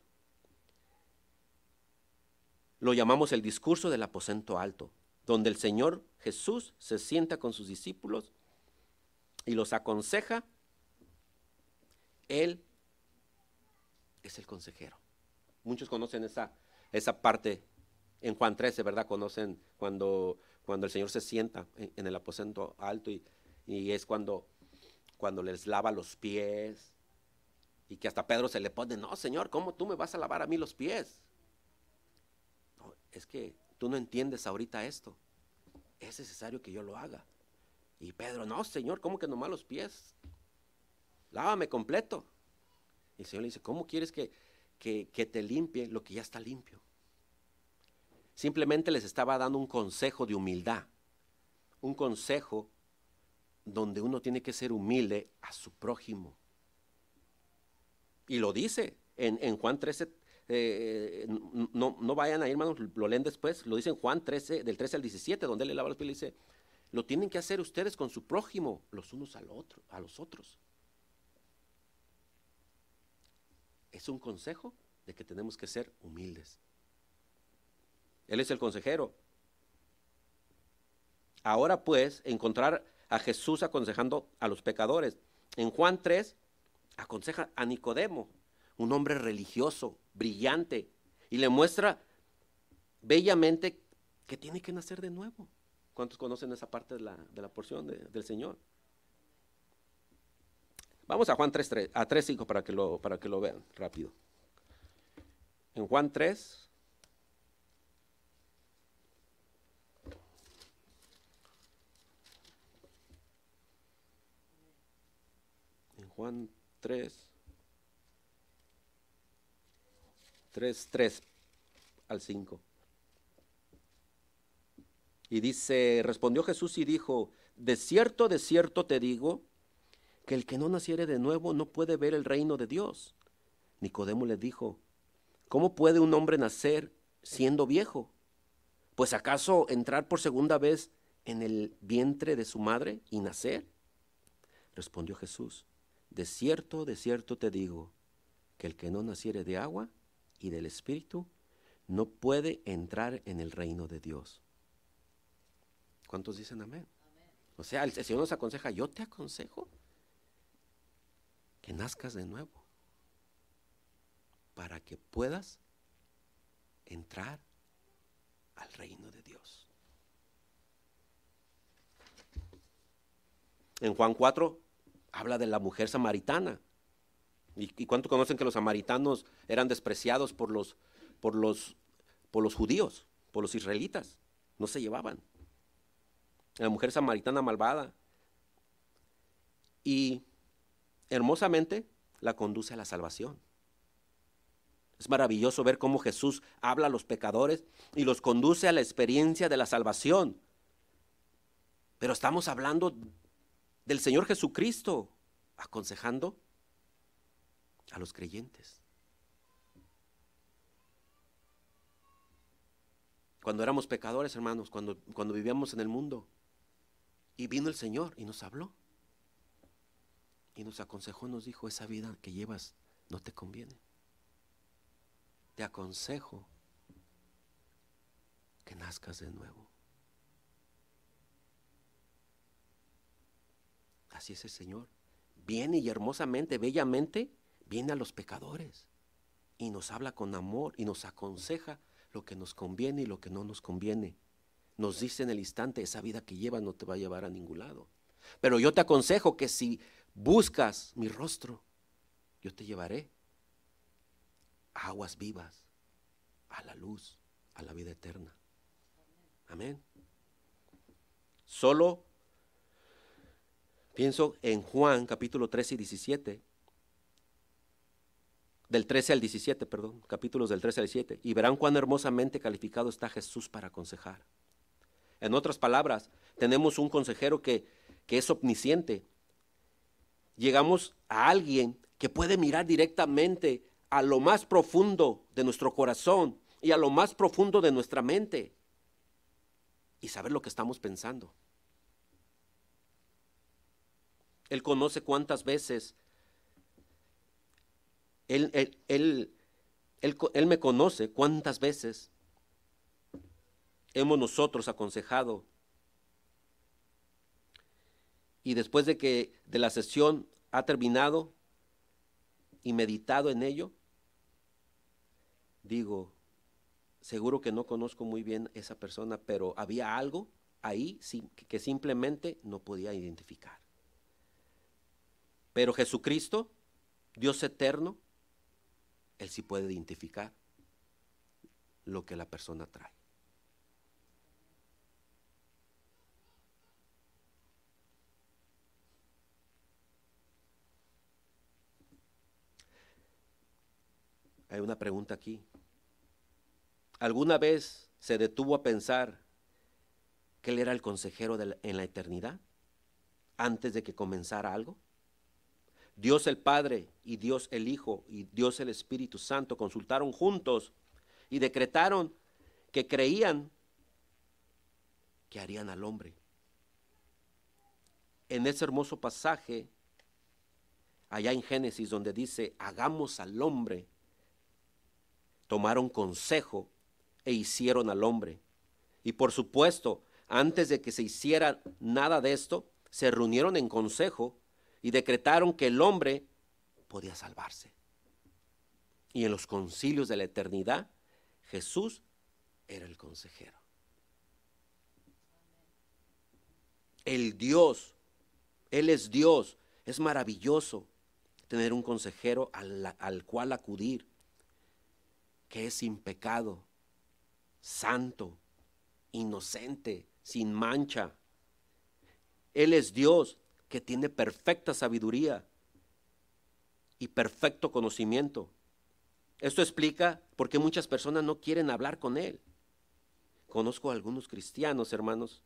Lo llamamos el discurso del aposento alto, donde el Señor Jesús se sienta con sus discípulos y los aconseja. Él es el consejero. Muchos conocen esa, esa parte en Juan 13, ¿verdad? Conocen cuando, cuando el Señor se sienta en, el aposento alto y, es cuando, cuando les lava los pies y que hasta Pedro se le pone, no, Señor, ¿cómo tú me vas a lavar a mí los pies? Es que tú no entiendes ahorita esto. Es necesario que yo lo haga. Y Pedro, no, Señor, ¿cómo que nomás los pies? Lávame completo. Y el Señor le dice, ¿cómo quieres que, que, te limpie lo que ya está limpio. Simplemente les estaba dando un consejo de humildad, un consejo donde uno tiene que ser humilde a su prójimo. Y lo dice en, Juan 13, eh, no, no, vayan ahí hermanos, lo leen después, lo dice en Juan 13, del 13 al 17, donde él le lava los pies y dice, lo tienen que hacer ustedes con su prójimo, los unos al otro, a los otros. es un consejo de que tenemos que ser humildes. Él es el consejero. Ahora pues, encontrar a Jesús aconsejando a los pecadores. En Juan 3, aconseja a Nicodemo, un hombre religioso, brillante, y le muestra bellamente que tiene que nacer de nuevo. ¿Cuántos conocen esa parte de la, de la porción de, del Señor? Vamos a Juan 3, 3 a 3.5 para, que lo, para que lo vean rápido. En Juan 3, En Juan 3. 3, 3 al 5. Y dice, respondió Jesús y dijo, de cierto, de cierto te digo, que el que no naciere de nuevo no puede ver el reino de Dios. Nicodemo le dijo, ¿cómo puede un hombre nacer siendo viejo? Pues acaso entrar por segunda vez en el vientre de su madre y nacer? Respondió Jesús, de cierto, de cierto te digo, que el que no naciere de agua y del Espíritu no puede entrar en el reino de Dios. ¿Cuántos dicen amén? O sea, el Señor nos aconseja, yo te aconsejo que nazcas de nuevo para que puedas entrar al reino de Dios. En Juan 4 habla de la mujer samaritana. ¿Y, cuánto conocen que los samaritanos eran despreciados por los, por, los, por los judíos, por los israelitas? No se llevaban la mujer samaritana malvada. Y hermosamente la conduce a la salvación. Es maravilloso ver cómo Jesús habla a los pecadores y los conduce a la experiencia de la salvación. Pero estamos hablando del Señor Jesucristo aconsejando a los creyentes. Cuando éramos pecadores, hermanos, cuando, cuando vivíamos en el mundo, y vino el Señor y nos habló. Y nos aconsejó, nos dijo, esa vida que llevas no te conviene. Te aconsejo que nazcas de nuevo. Así es el Señor. Viene y hermosamente, bellamente, viene a los pecadores y nos habla con amor y nos aconseja lo que nos conviene y lo que no nos conviene nos dice en el instante, esa vida que llevas no te va a llevar a ningún lado. Pero yo te aconsejo que si buscas mi rostro, yo te llevaré a aguas vivas, a la luz, a la vida eterna. Amén. Solo pienso en Juan capítulo 13 y 17, del 13 al 17, perdón, capítulos del 13 al 17, y verán cuán hermosamente calificado está Jesús para aconsejar. En otras palabras, tenemos un consejero que, es omnisciente. Llegamos a alguien que puede mirar directamente a lo más profundo de nuestro corazón y a lo más profundo de nuestra mente y saber lo que estamos pensando. Él conoce cuántas veces él, él, él, me conoce cuántas veces hemos nosotros aconsejado. Y después de que de la sesión ha terminado y meditado en ello, digo, seguro que no conozco muy bien esa persona, pero había algo ahí que simplemente no podía identificar. Pero Jesucristo, Dios eterno, Él sí puede identificar lo que la persona trae. Hay una pregunta aquí. ¿Alguna vez se detuvo a pensar que él era el consejero en la eternidad antes de que comenzara algo? Dios el Padre y Dios el Hijo y Dios el Espíritu Santo consultaron juntos y decretaron que creían que harían al hombre. En ese hermoso pasaje, allá en Génesis, donde dice, hagamos al hombre tomaron consejo e hicieron al hombre. Y por supuesto, antes de que se hiciera nada de esto, se reunieron en consejo y decretaron que el hombre podía salvarse. Y en los concilios de la eternidad, Jesús era el consejero. El Dios, Él es Dios, es maravilloso tener un consejero al, al cual acudir que es sin pecado, santo, inocente, sin mancha. Él es Dios que tiene perfecta sabiduría y perfecto conocimiento. Esto explica por qué muchas personas no quieren hablar con Él. Conozco a algunos cristianos, hermanos,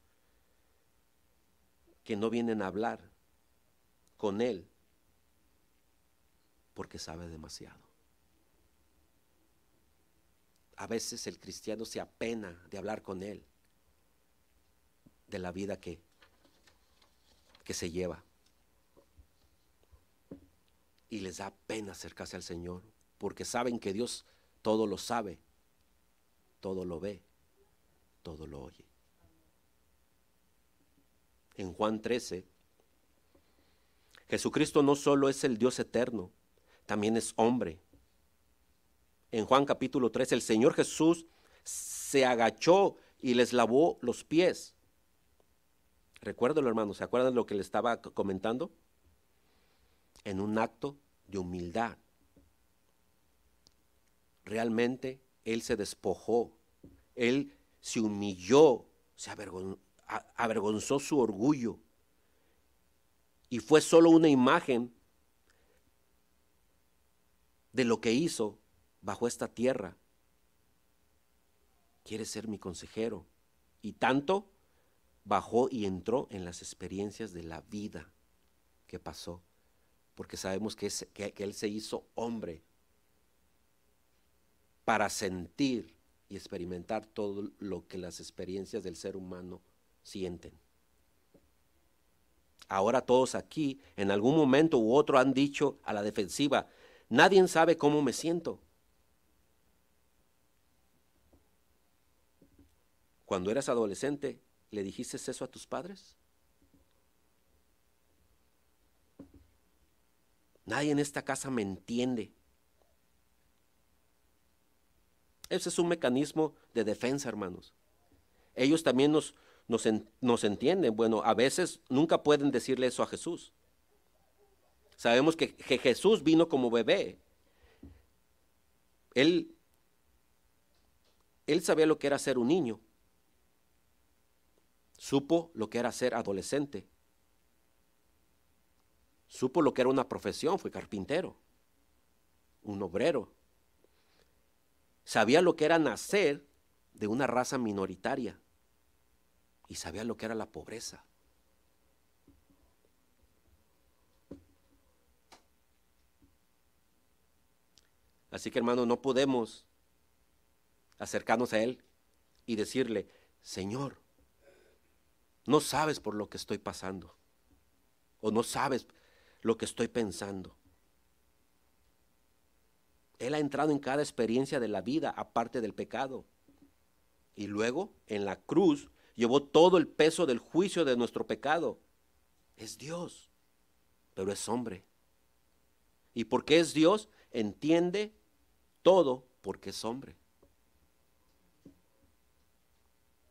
que no vienen a hablar con Él porque sabe demasiado. A veces el cristiano se apena de hablar con Él, de la vida que, que se lleva. Y les da pena acercarse al Señor, porque saben que Dios todo lo sabe, todo lo ve, todo lo oye. En Juan 13, Jesucristo no solo es el Dios eterno, también es hombre. En Juan capítulo 3, el Señor Jesús se agachó y les lavó los pies. Recuérdalo, hermano, ¿se acuerdan lo que le estaba comentando? En un acto de humildad. Realmente Él se despojó, Él se humilló, se avergonzó su orgullo. Y fue solo una imagen de lo que hizo bajo esta tierra. Quiere ser mi consejero. Y tanto bajó y entró en las experiencias de la vida que pasó. Porque sabemos que, Él se hizo hombre para sentir y experimentar todo lo que las experiencias del ser humano sienten. Ahora todos aquí, en algún momento u otro, han dicho a la defensiva, Nadie sabe cómo me siento. Cuando eras adolescente, ¿le dijiste eso a tus padres? Nadie en esta casa me entiende. Ese es un mecanismo de defensa, hermanos. Ellos también nos, nos, entienden. Bueno, a veces nunca pueden decirle eso a Jesús. Sabemos que, Jesús vino como bebé. Él, él sabía lo que era ser un niño. Supo lo que era ser adolescente. Supo lo que era una profesión, fue carpintero, un obrero. Sabía lo que era nacer de una raza minoritaria y sabía lo que era la pobreza. Así que hermano, no podemos acercarnos a Él y decirle, Señor, no sabes por lo que estoy pasando, o no sabes lo que estoy pensando. Él ha entrado en cada experiencia de la vida, aparte del pecado. Y luego, en la cruz, llevó todo el peso del juicio de nuestro pecado. Es Dios, pero es hombre. ¿Y porque es Dios? Entiende todo porque es hombre.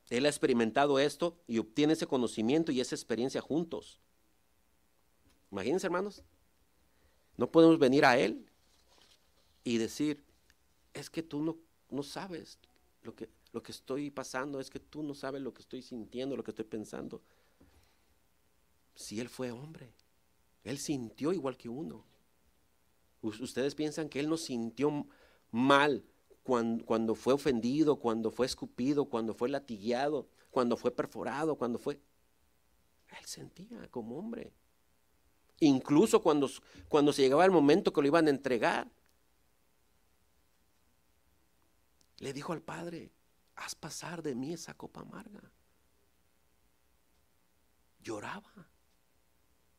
Él ha experimentado esto y obtiene ese conocimiento y esa experiencia juntos. Imagínense, hermanos. No podemos venir a Él y decir, es que tú no, no sabes lo que, lo que estoy pasando, es que tú no sabes lo que estoy sintiendo, lo que estoy pensando. Si Él fue hombre, Él sintió igual que uno. Ustedes piensan que Él no sintió mal cuando, fue ofendido, cuando fue escupido, cuando fue latigueado, cuando fue perforado, cuando fue... Él sentía como hombre. Incluso cuando, cuando se llegaba el momento que lo iban a entregar, le dijo al Padre, haz pasar de mí esa copa amarga. Lloraba,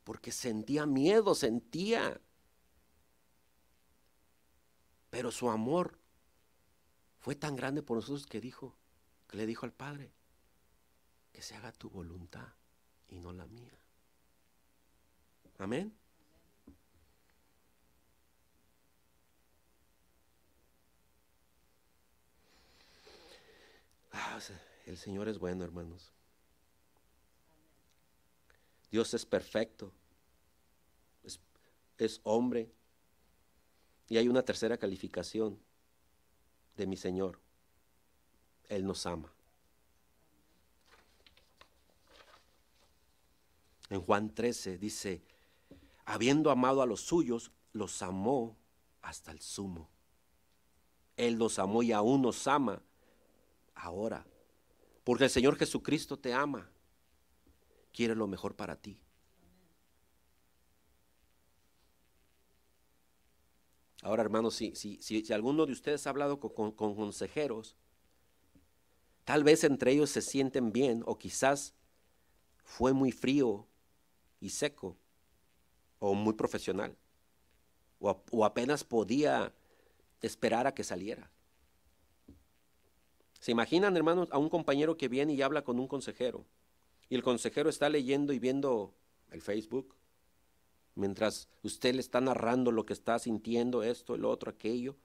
porque sentía miedo, sentía pero su amor fue tan grande por nosotros que dijo, que le dijo al Padre, que se haga tu voluntad y no la mía. Amén. Ah, el Señor es bueno, hermanos. Dios es perfecto. Es, es hombre, y hay una tercera calificación de mi Señor. Él nos ama. En Juan 13 dice, habiendo amado a los suyos, los amó hasta el sumo. Él los amó y aún nos ama ahora. Porque el Señor Jesucristo te ama. Quiere lo mejor para ti. Ahora, hermanos, si, si, si, alguno de ustedes ha hablado con, consejeros, tal vez entre ellos se sienten bien o quizás fue muy frío y seco o muy profesional o, o apenas podía esperar a que saliera. ¿Se imaginan, hermanos, a un compañero que viene y habla con un consejero? Y el consejero está leyendo y viendo el Facebook, mientras usted le está narrando lo que está sintiendo, esto, el otro, aquello.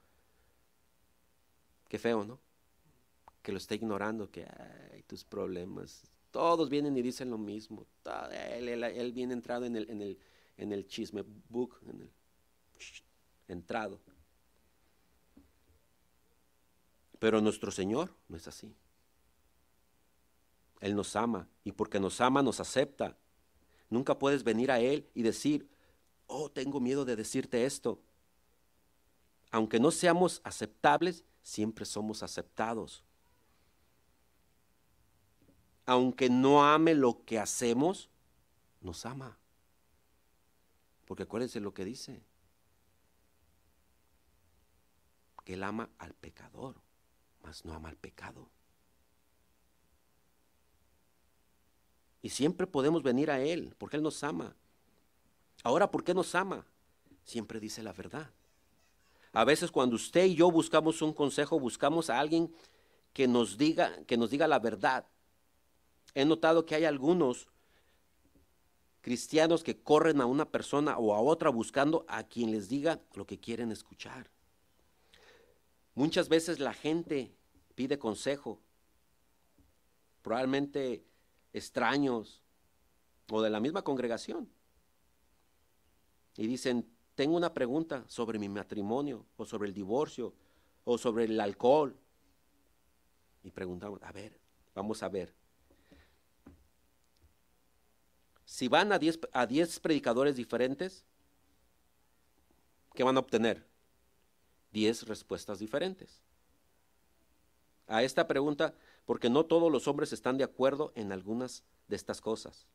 Qué feo, ¿no? Que lo está ignorando, que hay tus problemas. Todos vienen y dicen lo mismo. Él, viene entrado en el, en el, en el chisme book, en el, entrado. Pero nuestro Señor no es así. Él nos ama y porque nos ama nos acepta. Nunca puedes venir a Él y decir, oh, tengo miedo de decirte esto. Aunque no seamos aceptables, siempre somos aceptados. Aunque no ame lo que hacemos, nos ama. Porque acuérdense lo que dice. Que él ama al pecador, mas no ama al pecado. Y siempre podemos venir a Él, porque Él nos ama. Ahora, ¿por qué nos ama? Siempre dice la verdad. A veces cuando usted y yo buscamos un consejo, buscamos a alguien que nos diga, que nos diga la verdad. He notado que hay algunos cristianos que corren a una persona o a otra buscando a quien les diga lo que quieren escuchar. Muchas veces la gente pide consejo, probablemente extraños o de la misma congregación y dicen, tengo una pregunta sobre mi matrimonio o sobre el divorcio o sobre el alcohol. Y preguntamos, a ver, vamos a ver. Si van a 10 a diez predicadores diferentes, ¿qué van a obtener? 10 respuestas diferentes. A esta pregunta, porque no todos los hombres están de acuerdo en algunas de estas cosas.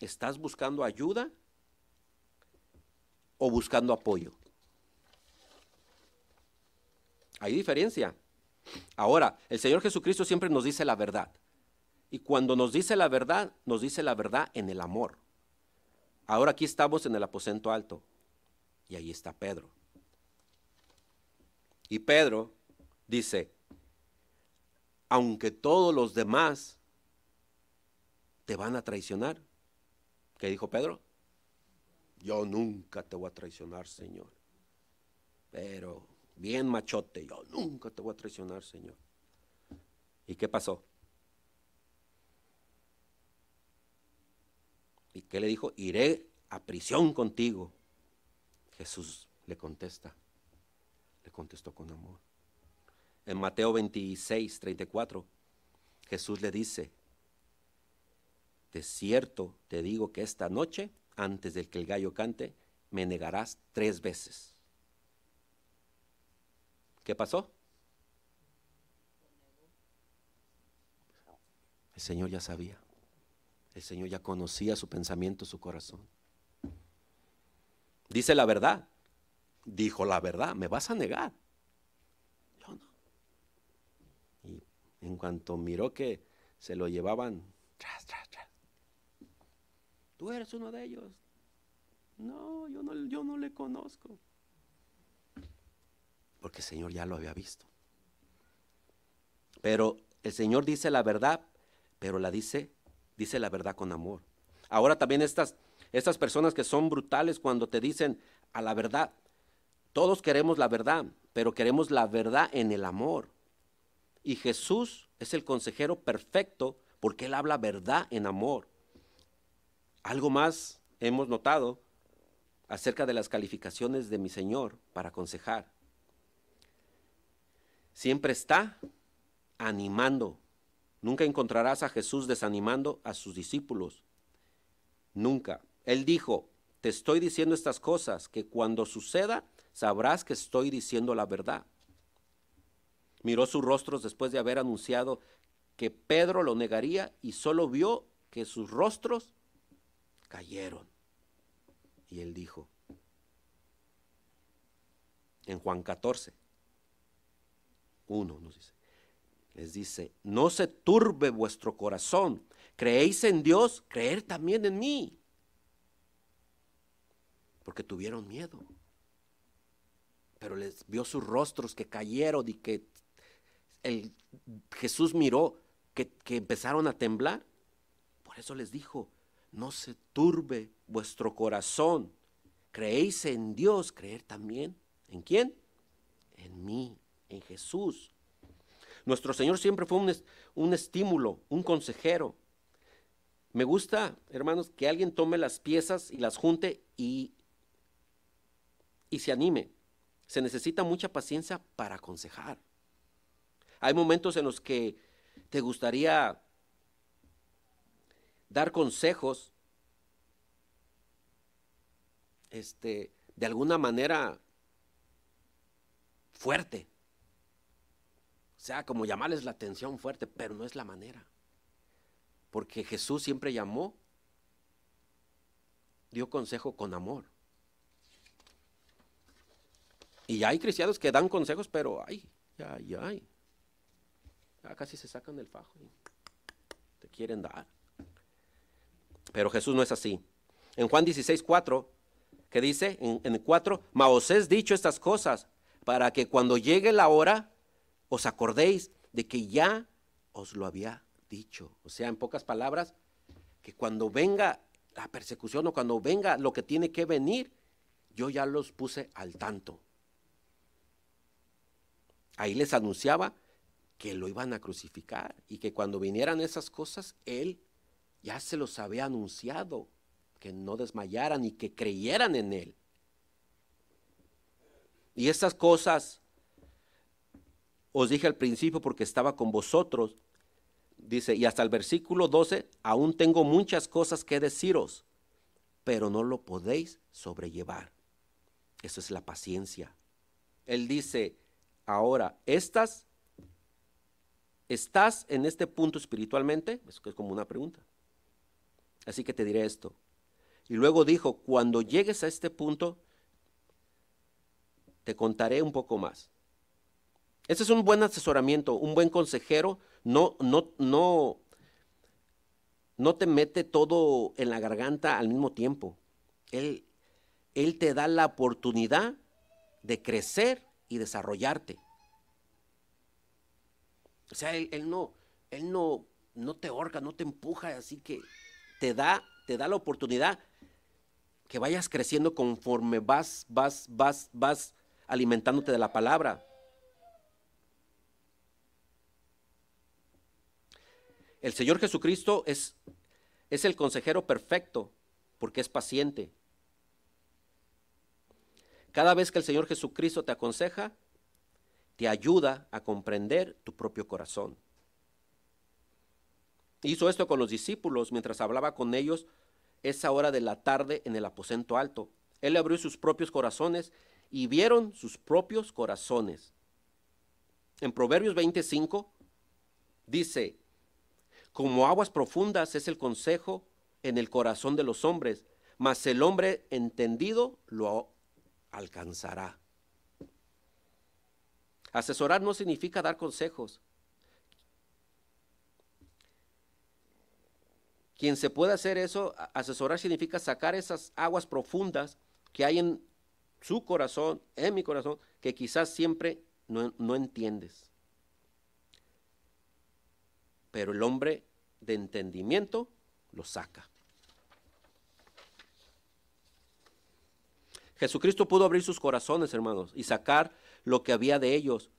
¿Estás buscando ayuda o buscando apoyo? Hay diferencia. Ahora, el Señor Jesucristo siempre nos dice la verdad. Y cuando nos dice la verdad, nos dice la verdad en el amor. Ahora aquí estamos en el aposento alto. Y ahí está Pedro. Y Pedro dice, aunque todos los demás te van a traicionar, ¿Qué dijo Pedro? Yo nunca te voy a traicionar, Señor. Pero bien machote, yo nunca te voy a traicionar, Señor. ¿Y qué pasó? ¿Y qué le dijo? Iré a prisión contigo. Jesús le contesta. Le contestó con amor. En Mateo 26, 34, Jesús le dice, de cierto te digo que esta noche, antes de que el gallo cante, me negarás tres veces. ¿Qué pasó? El Señor ya sabía. El Señor ya conocía su pensamiento, su corazón. Dice la verdad. Dijo la verdad. ¿Me vas a negar? Yo no. Y en cuanto miró que se lo llevaban tras, tras, tras, Tú eres uno de ellos. No, yo no, yo no le conozco. Porque el Señor ya lo había visto. Pero el Señor dice la verdad, pero la dice, dice la verdad con amor. Ahora también estas, estas personas que son brutales cuando te dicen a la verdad, todos queremos la verdad, pero queremos la verdad en el amor. Y Jesús es el consejero perfecto porque Él habla verdad en amor. Algo más hemos notado acerca de las calificaciones de mi Señor para aconsejar. Siempre está animando. Nunca encontrarás a Jesús desanimando a sus discípulos. Nunca. Él dijo, te estoy diciendo estas cosas, que cuando suceda sabrás que estoy diciendo la verdad. Miró sus rostros después de haber anunciado que Pedro lo negaría y solo vio que sus rostros cayeron. Y él dijo, en Juan 14, 1 nos dice, les dice, no se turbe vuestro corazón, creéis en Dios, creer también en mí. Porque tuvieron miedo. Pero les vio sus rostros que cayeron y que el, Jesús miró que, que empezaron a temblar. Por eso les dijo, no se turbe vuestro corazón. Creéis en Dios, creer también. ¿En quién? En mí, en Jesús. Nuestro Señor siempre fue un, un, estímulo, un consejero. Me gusta, hermanos, que alguien tome las piezas y las junte y, y se anime. Se necesita mucha paciencia para aconsejar. Hay momentos en los que te gustaría dar consejos, este, de alguna manera fuerte. O sea, como llamarles la atención fuerte, pero no es la manera. Porque Jesús siempre llamó, dio consejo con amor. Y hay cristianos que dan consejos, pero ay, ya, ya, ya casi se sacan del fajo y te quieren dar. Pero Jesús no es así. En Juan 16, 4, que dice en, el 4, ma os dicho estas cosas para que cuando llegue la hora os acordéis de que ya os lo había dicho. O sea, en pocas palabras, que cuando venga la persecución o cuando venga lo que tiene que venir, yo ya los puse al tanto. Ahí les anunciaba que lo iban a crucificar y que cuando vinieran esas cosas, Él ya se los había anunciado, que no desmayaran y que creyeran en Él. Y estas cosas os dije al principio porque estaba con vosotros. Dice, y hasta el versículo 12, aún tengo muchas cosas que deciros, pero no lo podéis sobrellevar. Eso es la paciencia. Él dice, ahora, estas, ¿estás en este punto espiritualmente? Eso es como una pregunta. Así que te diré esto. Y luego dijo, cuando llegues a este punto, te contaré un poco más. Este es un buen asesoramiento, un buen consejero, no, no, no, no te mete todo en la garganta al mismo tiempo. Él, él te da la oportunidad de crecer y desarrollarte. O sea, él, no, él no, no te ahorca, no te empuja, así que te da, te da la oportunidad que vayas creciendo conforme vas, vas, vas, vas alimentándote de la palabra. El Señor Jesucristo es, es el consejero perfecto porque es paciente. Cada vez que el Señor Jesucristo te aconseja, te ayuda a comprender tu propio corazón. Hizo esto con los discípulos mientras hablaba con ellos esa hora de la tarde en el aposento alto. Él abrió sus propios corazones y vieron sus propios corazones. En Proverbios 25 dice, como aguas profundas es el consejo en el corazón de los hombres, mas el hombre entendido lo alcanzará. Asesorar no significa dar consejos, Quien se puede hacer eso, asesorar significa sacar esas aguas profundas que hay en su corazón, en mi corazón, que quizás siempre no, no entiendes. Pero el hombre de entendimiento lo saca. Jesucristo pudo abrir sus corazones, hermanos, y sacar lo que había de ellos.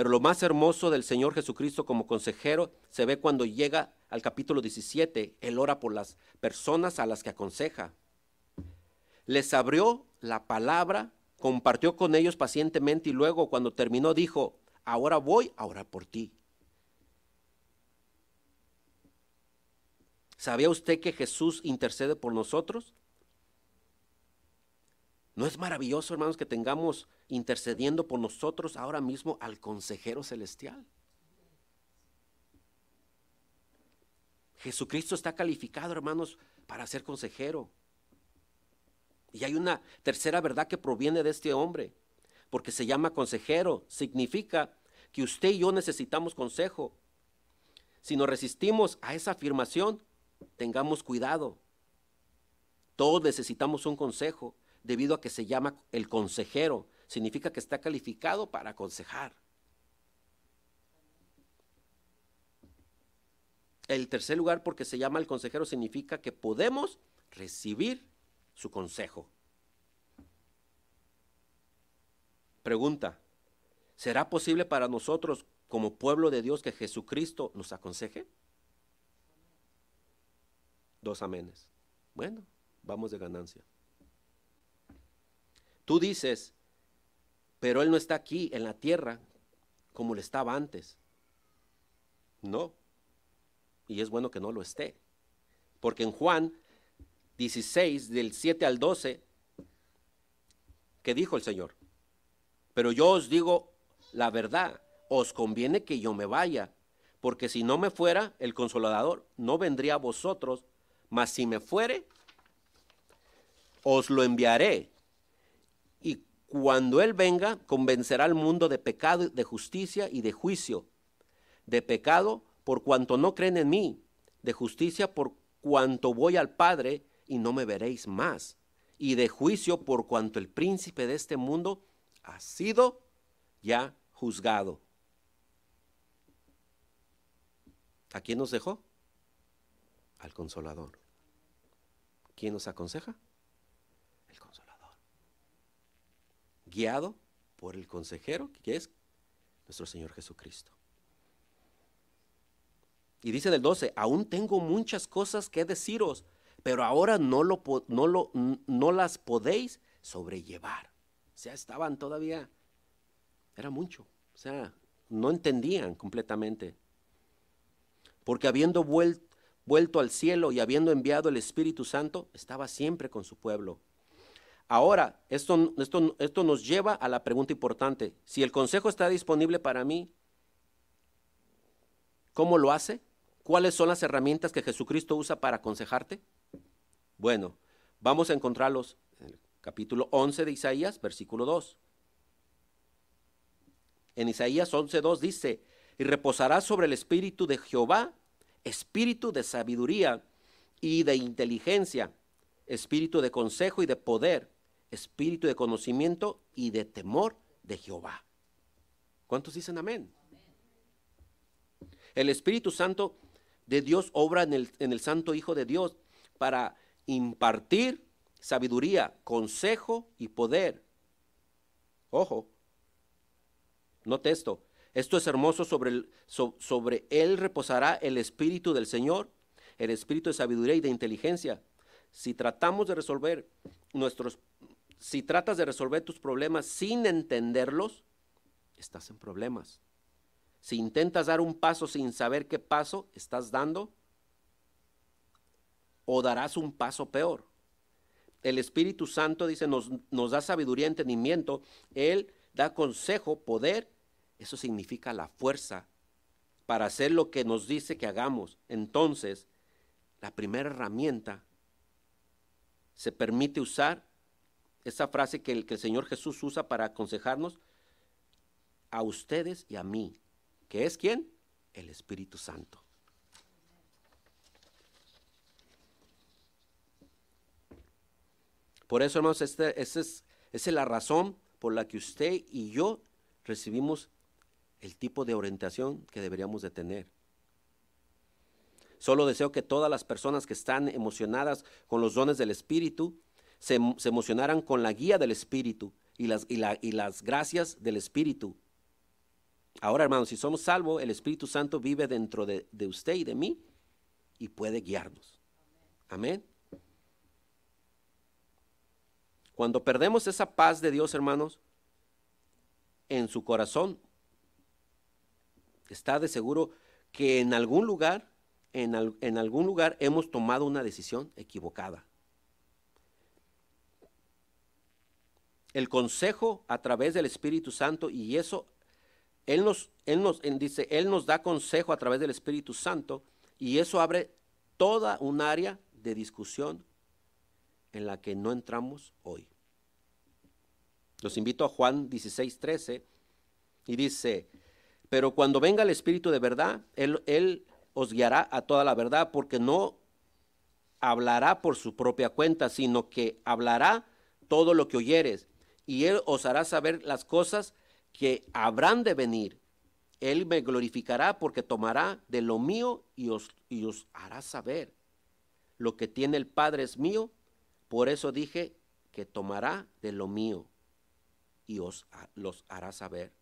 Pero lo más hermoso del Señor Jesucristo como consejero se ve cuando llega al capítulo 17, Él ora por las personas a las que aconseja. Les abrió la palabra, compartió con ellos pacientemente y luego cuando terminó dijo, ahora voy a orar por ti. ¿Sabía usted que Jesús intercede por nosotros? ¿No es maravilloso, hermanos, que tengamos intercediendo por nosotros ahora mismo al consejero celestial? Jesucristo está calificado, hermanos, para ser consejero. Y hay una tercera verdad que proviene de este hombre, porque se llama consejero. Significa que usted y yo necesitamos consejo. Si nos resistimos a esa afirmación, tengamos cuidado. Todos necesitamos un consejo debido a que se llama el consejero. Significa que está calificado para aconsejar. El tercer lugar, porque se llama el consejero, significa que podemos recibir su consejo. Pregunta, ¿será posible para nosotros como pueblo de Dios que Jesucristo nos aconseje? Dos amenes. Bueno, vamos de ganancia. Tú dices, pero Él no está aquí en la tierra como le estaba antes. No. Y es bueno que no lo esté. Porque en Juan 16, del 7 al 12, ¿qué dijo el Señor? Pero yo os digo la verdad, os conviene que yo me vaya, porque si no me fuera, el consolador no vendría a vosotros, mas si me fuere, os lo enviaré. Cuando Él venga, convencerá al mundo de pecado, de justicia y de juicio. De pecado por cuanto no creen en mí, de justicia por cuanto voy al Padre y no me veréis más, y de juicio por cuanto el príncipe de este mundo ha sido ya juzgado. ¿A quién nos dejó? Al consolador. ¿Quién nos aconseja? El consolador. Guiado por el consejero, que es nuestro Señor Jesucristo. Y dice del 12, aún tengo muchas cosas que deciros, pero ahora no, lo, no, lo, no las podéis sobrellevar. O sea, estaban todavía, era mucho. O sea, no entendían completamente. Porque habiendo vuelto al cielo y habiendo enviado el Espíritu Santo, estaba siempre con su pueblo. Ahora, esto, esto, esto nos lleva a la pregunta importante. Si el consejo está disponible para mí, ¿cómo lo hace? ¿Cuáles son las herramientas que Jesucristo usa para aconsejarte? Bueno, vamos a encontrarlos en el capítulo 11 de Isaías, versículo 2. En Isaías 11.2 dice, y reposará sobre el espíritu de Jehová, espíritu de sabiduría y de inteligencia, espíritu de consejo y de poder, espíritu de conocimiento y de temor de Jehová. ¿Cuántos dicen amén? El Espíritu Santo de Dios obra en el, en el Santo Hijo de Dios para impartir sabiduría, consejo y poder. Ojo, note esto. Esto es hermoso, sobre, el, sobre él reposará el Espíritu del Señor, el Espíritu de sabiduría y de inteligencia. Si tratamos de resolver nuestros, si tratas de resolver tus problemas sin entenderlos, estás en problemas. Si intentas dar un paso sin saber qué paso estás dando, o darás un paso peor. El Espíritu Santo dice, nos, nos da sabiduría, entendimiento, Él da consejo, poder, eso significa la fuerza para hacer lo que nos dice que hagamos. Entonces, la primera herramienta se permite usar esa frase que el, que el Señor Jesús usa para aconsejarnos a ustedes y a mí que es quién? El Espíritu Santo. Por eso, hermanos, este, esa es, es la razón por la que usted y yo recibimos el tipo de orientación que deberíamos de tener. Solo deseo que todas las personas que están emocionadas con los dones del Espíritu se, emocionaran con la guía del Espíritu y las, y las gracias del Espíritu Ahora, hermanos, si somos salvos, el Espíritu Santo vive dentro de, usted y de mí y puede guiarnos. Amén. Cuando perdemos esa paz de Dios, hermanos, en su corazón, está de seguro que en algún lugar, en, en algún lugar hemos tomado una decisión equivocada. El consejo a través del Espíritu Santo y eso, Él nos, Él nos dice, Él nos da consejo a través del Espíritu Santo y eso abre toda un área de discusión en la que no entramos hoy. Los invito a Juan 16, 13 y dice, pero cuando venga el Espíritu de verdad, él, él os guiará a toda la verdad porque no hablará por su propia cuenta, sino que hablará todo lo que oyeres y él os hará saber las cosas que habrán de venir. Él me glorificará porque tomará de lo mío y os, y os hará saber. Lo que tiene el Padre es mío, por eso dije que tomará de lo mío y os los hará saber.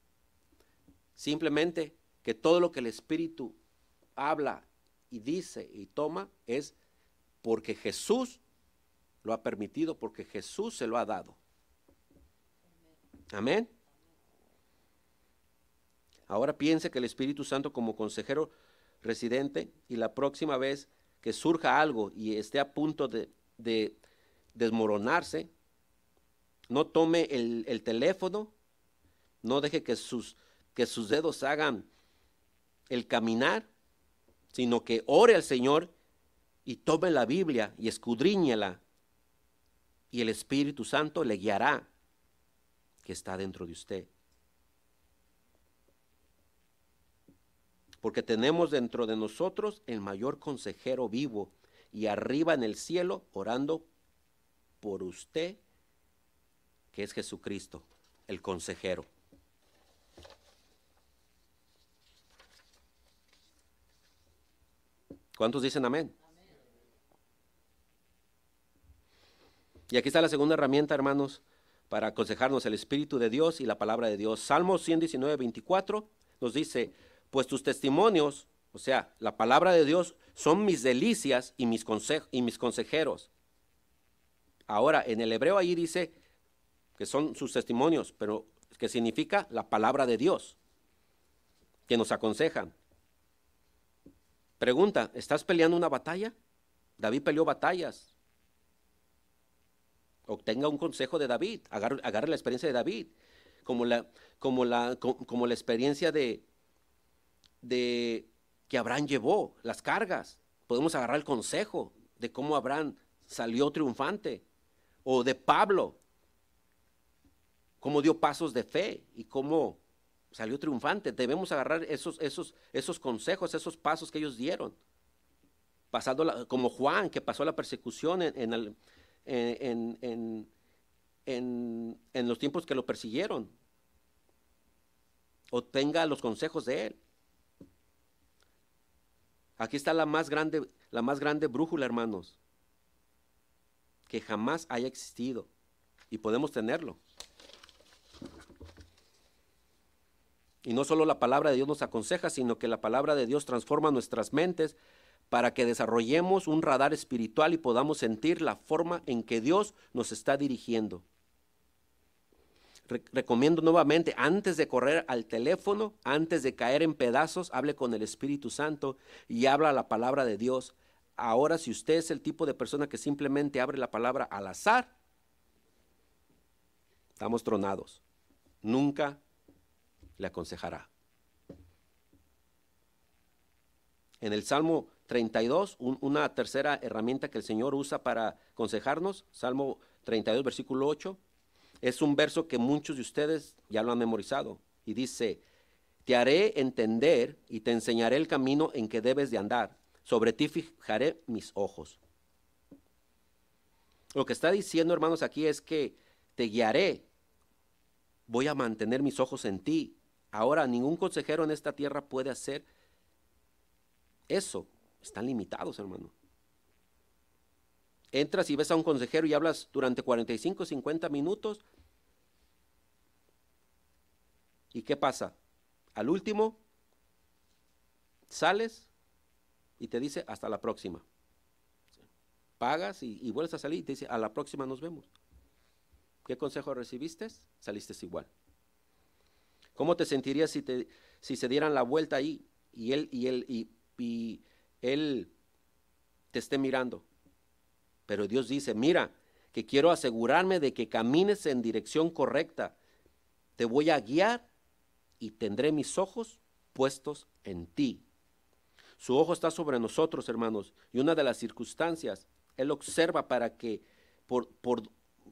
Simplemente que todo lo que el Espíritu habla y dice y toma es porque Jesús lo ha permitido, porque Jesús se lo ha dado. Amén. Ahora piense que el Espíritu Santo como consejero residente y la próxima vez que surja algo y esté a punto de, desmoronarse, no tome el, el, teléfono, no deje que sus, que sus dedos hagan el caminar, sino que ore al Señor y tome la Biblia y escudriñela y el Espíritu Santo le guiará que está dentro de usted. Porque tenemos dentro de nosotros el mayor consejero vivo y arriba en el cielo orando por usted, que es Jesucristo, el consejero. ¿Cuántos dicen amén? Y aquí está la segunda herramienta, hermanos, para aconsejarnos el Espíritu de Dios y la palabra de Dios. Salmo 119, 24 nos dice, pues tus testimonios, o sea, la palabra de Dios, son mis delicias y mis, y mis consejeros. Ahora, en el hebreo ahí dice que son sus testimonios, pero que significa la palabra de Dios, que nos aconsejan. Pregunta, ¿estás peleando una batalla? David peleó batallas. Obtenga un consejo de David, agarre, la experiencia de David, como la, como la, como la experiencia de, de que Abraham llevó, las cargas. Podemos agarrar el consejo de cómo Abraham salió triunfante, o de Pablo, cómo dio pasos de fe y cómo salió triunfante. Debemos agarrar esos, esos, esos consejos, esos pasos que ellos dieron. Pasando como Juan, que pasó la persecución en, en, en, los tiempos que lo persiguieron. Obtenga los consejos de él. Aquí está la más grande, la más grande brújula, hermanos, que jamás haya existido. Y podemos tenerlo. Y no solo la palabra de Dios nos aconseja, sino que la palabra de Dios transforma nuestras mentes para que desarrollemos un radar espiritual y podamos sentir la forma en que Dios nos está dirigiendo. recomiendo nuevamente, antes de correr al teléfono, antes de caer en pedazos, hable con el Espíritu Santo y habla la palabra de Dios. Ahora, si usted es el tipo de persona que simplemente abre la palabra al azar, estamos tronados. Nunca le aconsejará. En el Salmo 32, una tercera herramienta que el Señor usa para aconsejarnos, Salmo 32, versículo 8, es un verso que muchos de ustedes ya lo han memorizado y dice, te haré entender y te enseñaré el camino en que debes de andar, sobre ti fijaré mis ojos. Lo que está diciendo, hermanos, aquí es que te guiaré, voy a mantener mis ojos en ti, Ahora, ningún consejero en esta tierra puede hacer eso. Están limitados, hermano. Entras y ves a un consejero y hablas durante 45, 50 minutos. ¿Y qué pasa? Al último, sales y te dice hasta la próxima. Pagas y, y vuelves a salir y te dice a la próxima nos vemos. ¿Qué consejo recibiste? Saliste igual. ¿Cómo te sentirías si, te, si se dieran la vuelta ahí y él, y, él, él te esté mirando? Pero Dios dice, mira, que quiero asegurarme de que camines en dirección correcta. Te voy a guiar y tendré mis ojos puestos en ti. Su ojo está sobre nosotros, hermanos, y una de las circunstancias, Él observa para que por, por,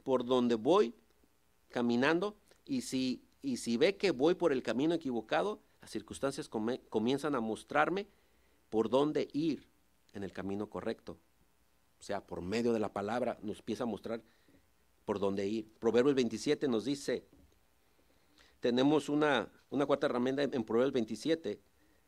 por donde voy caminando, y si, y si ve que voy por el camino equivocado, las circunstancias comienzan a mostrarme por dónde ir en el camino correcto. O sea, por medio de la palabra nos empieza a mostrar por dónde ir. Proverbios 27 nos dice, tenemos una, una cuarta herramienta en Proverbios 27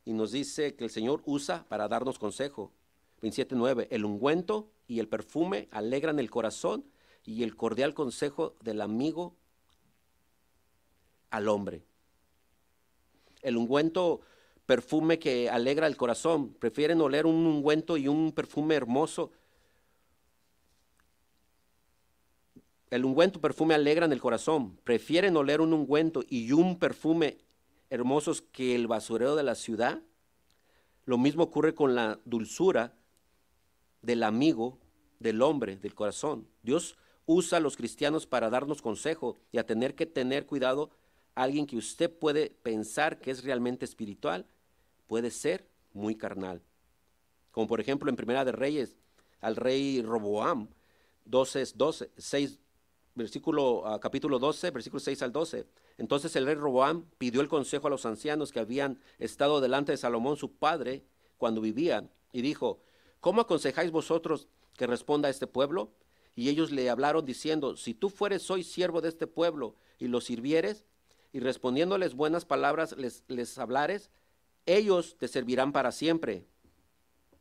y nos dice que el Señor usa para darnos consejo. 27.9, el ungüento y el perfume alegran el corazón y el cordial consejo del amigo al hombre. El ungüento, perfume que alegra el corazón. Prefieren oler un ungüento y un perfume hermoso. El ungüento, perfume alegran el corazón. Prefieren oler un ungüento y un perfume hermosos que el basurero de la ciudad. Lo mismo ocurre con la dulzura del amigo, del hombre, del corazón. Dios usa a los cristianos para darnos consejo y a tener que tener cuidado alguien que usted puede pensar que es realmente espiritual, puede ser muy carnal. Como por ejemplo en Primera de Reyes, al rey Roboam, 12, 12 6, versículo, uh, capítulo 12, versículo 6 al 12. Entonces el rey Roboam pidió el consejo a los ancianos que habían estado delante de Salomón, su padre, cuando vivía, y dijo, ¿cómo aconsejáis vosotros que responda a este pueblo? Y ellos le hablaron diciendo, si tú fueres hoy siervo de este pueblo y lo sirvieres, y respondiéndoles buenas palabras les, les hablares, ellos te servirán para siempre.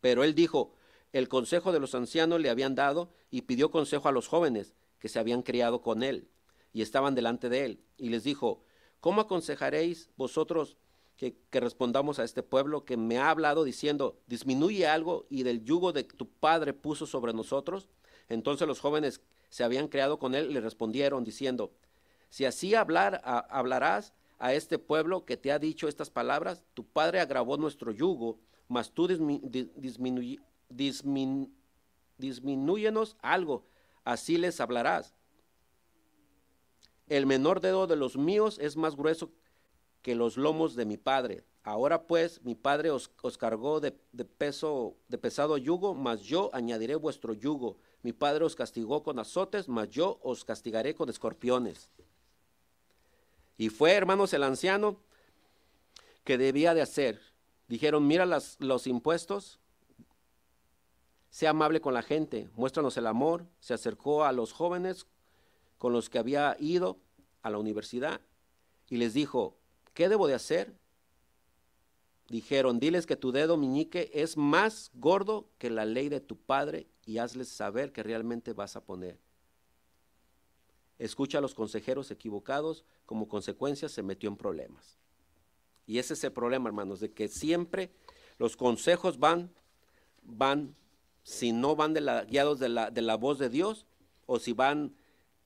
Pero él dijo, el consejo de los ancianos le habían dado y pidió consejo a los jóvenes que se habían criado con él y estaban delante de él. Y les dijo, ¿cómo aconsejaréis vosotros que, respondamos a este pueblo que me ha hablado diciendo, disminuye algo y del yugo de tu padre puso sobre nosotros? Entonces los jóvenes se habían creado con él le respondieron diciendo, si así hablar, hablarás a este pueblo que te ha dicho estas palabras, tu padre agravó nuestro yugo, mas tú disminúyenos algo, así les hablarás. El menor dedo de los míos es más grueso que los lomos de mi padre. Ahora pues mi padre os, cargó de, de, peso, de pesado yugo, mas yo añadiré vuestro yugo. Mi padre os castigó con azotes, mas yo os castigaré con escorpiones. Y fue, hermanos, el anciano que debía de hacer. Dijeron, mira los impuestos, sea amable con la gente, muéstranos el amor. Se acercó a los jóvenes con los que había ido a la universidad y les dijo, ¿qué debo de hacer? Dijeron, diles que tu dedo meñique es más gordo que la ley de tu padre y hazles saber que realmente vas a poner. Escucha a los consejeros equivocados, como consecuencia se metió en problemas. Y ese es el problema, hermanos, de que siempre los consejos van, van, si no van de la, guiados de la, de la voz de Dios, o si van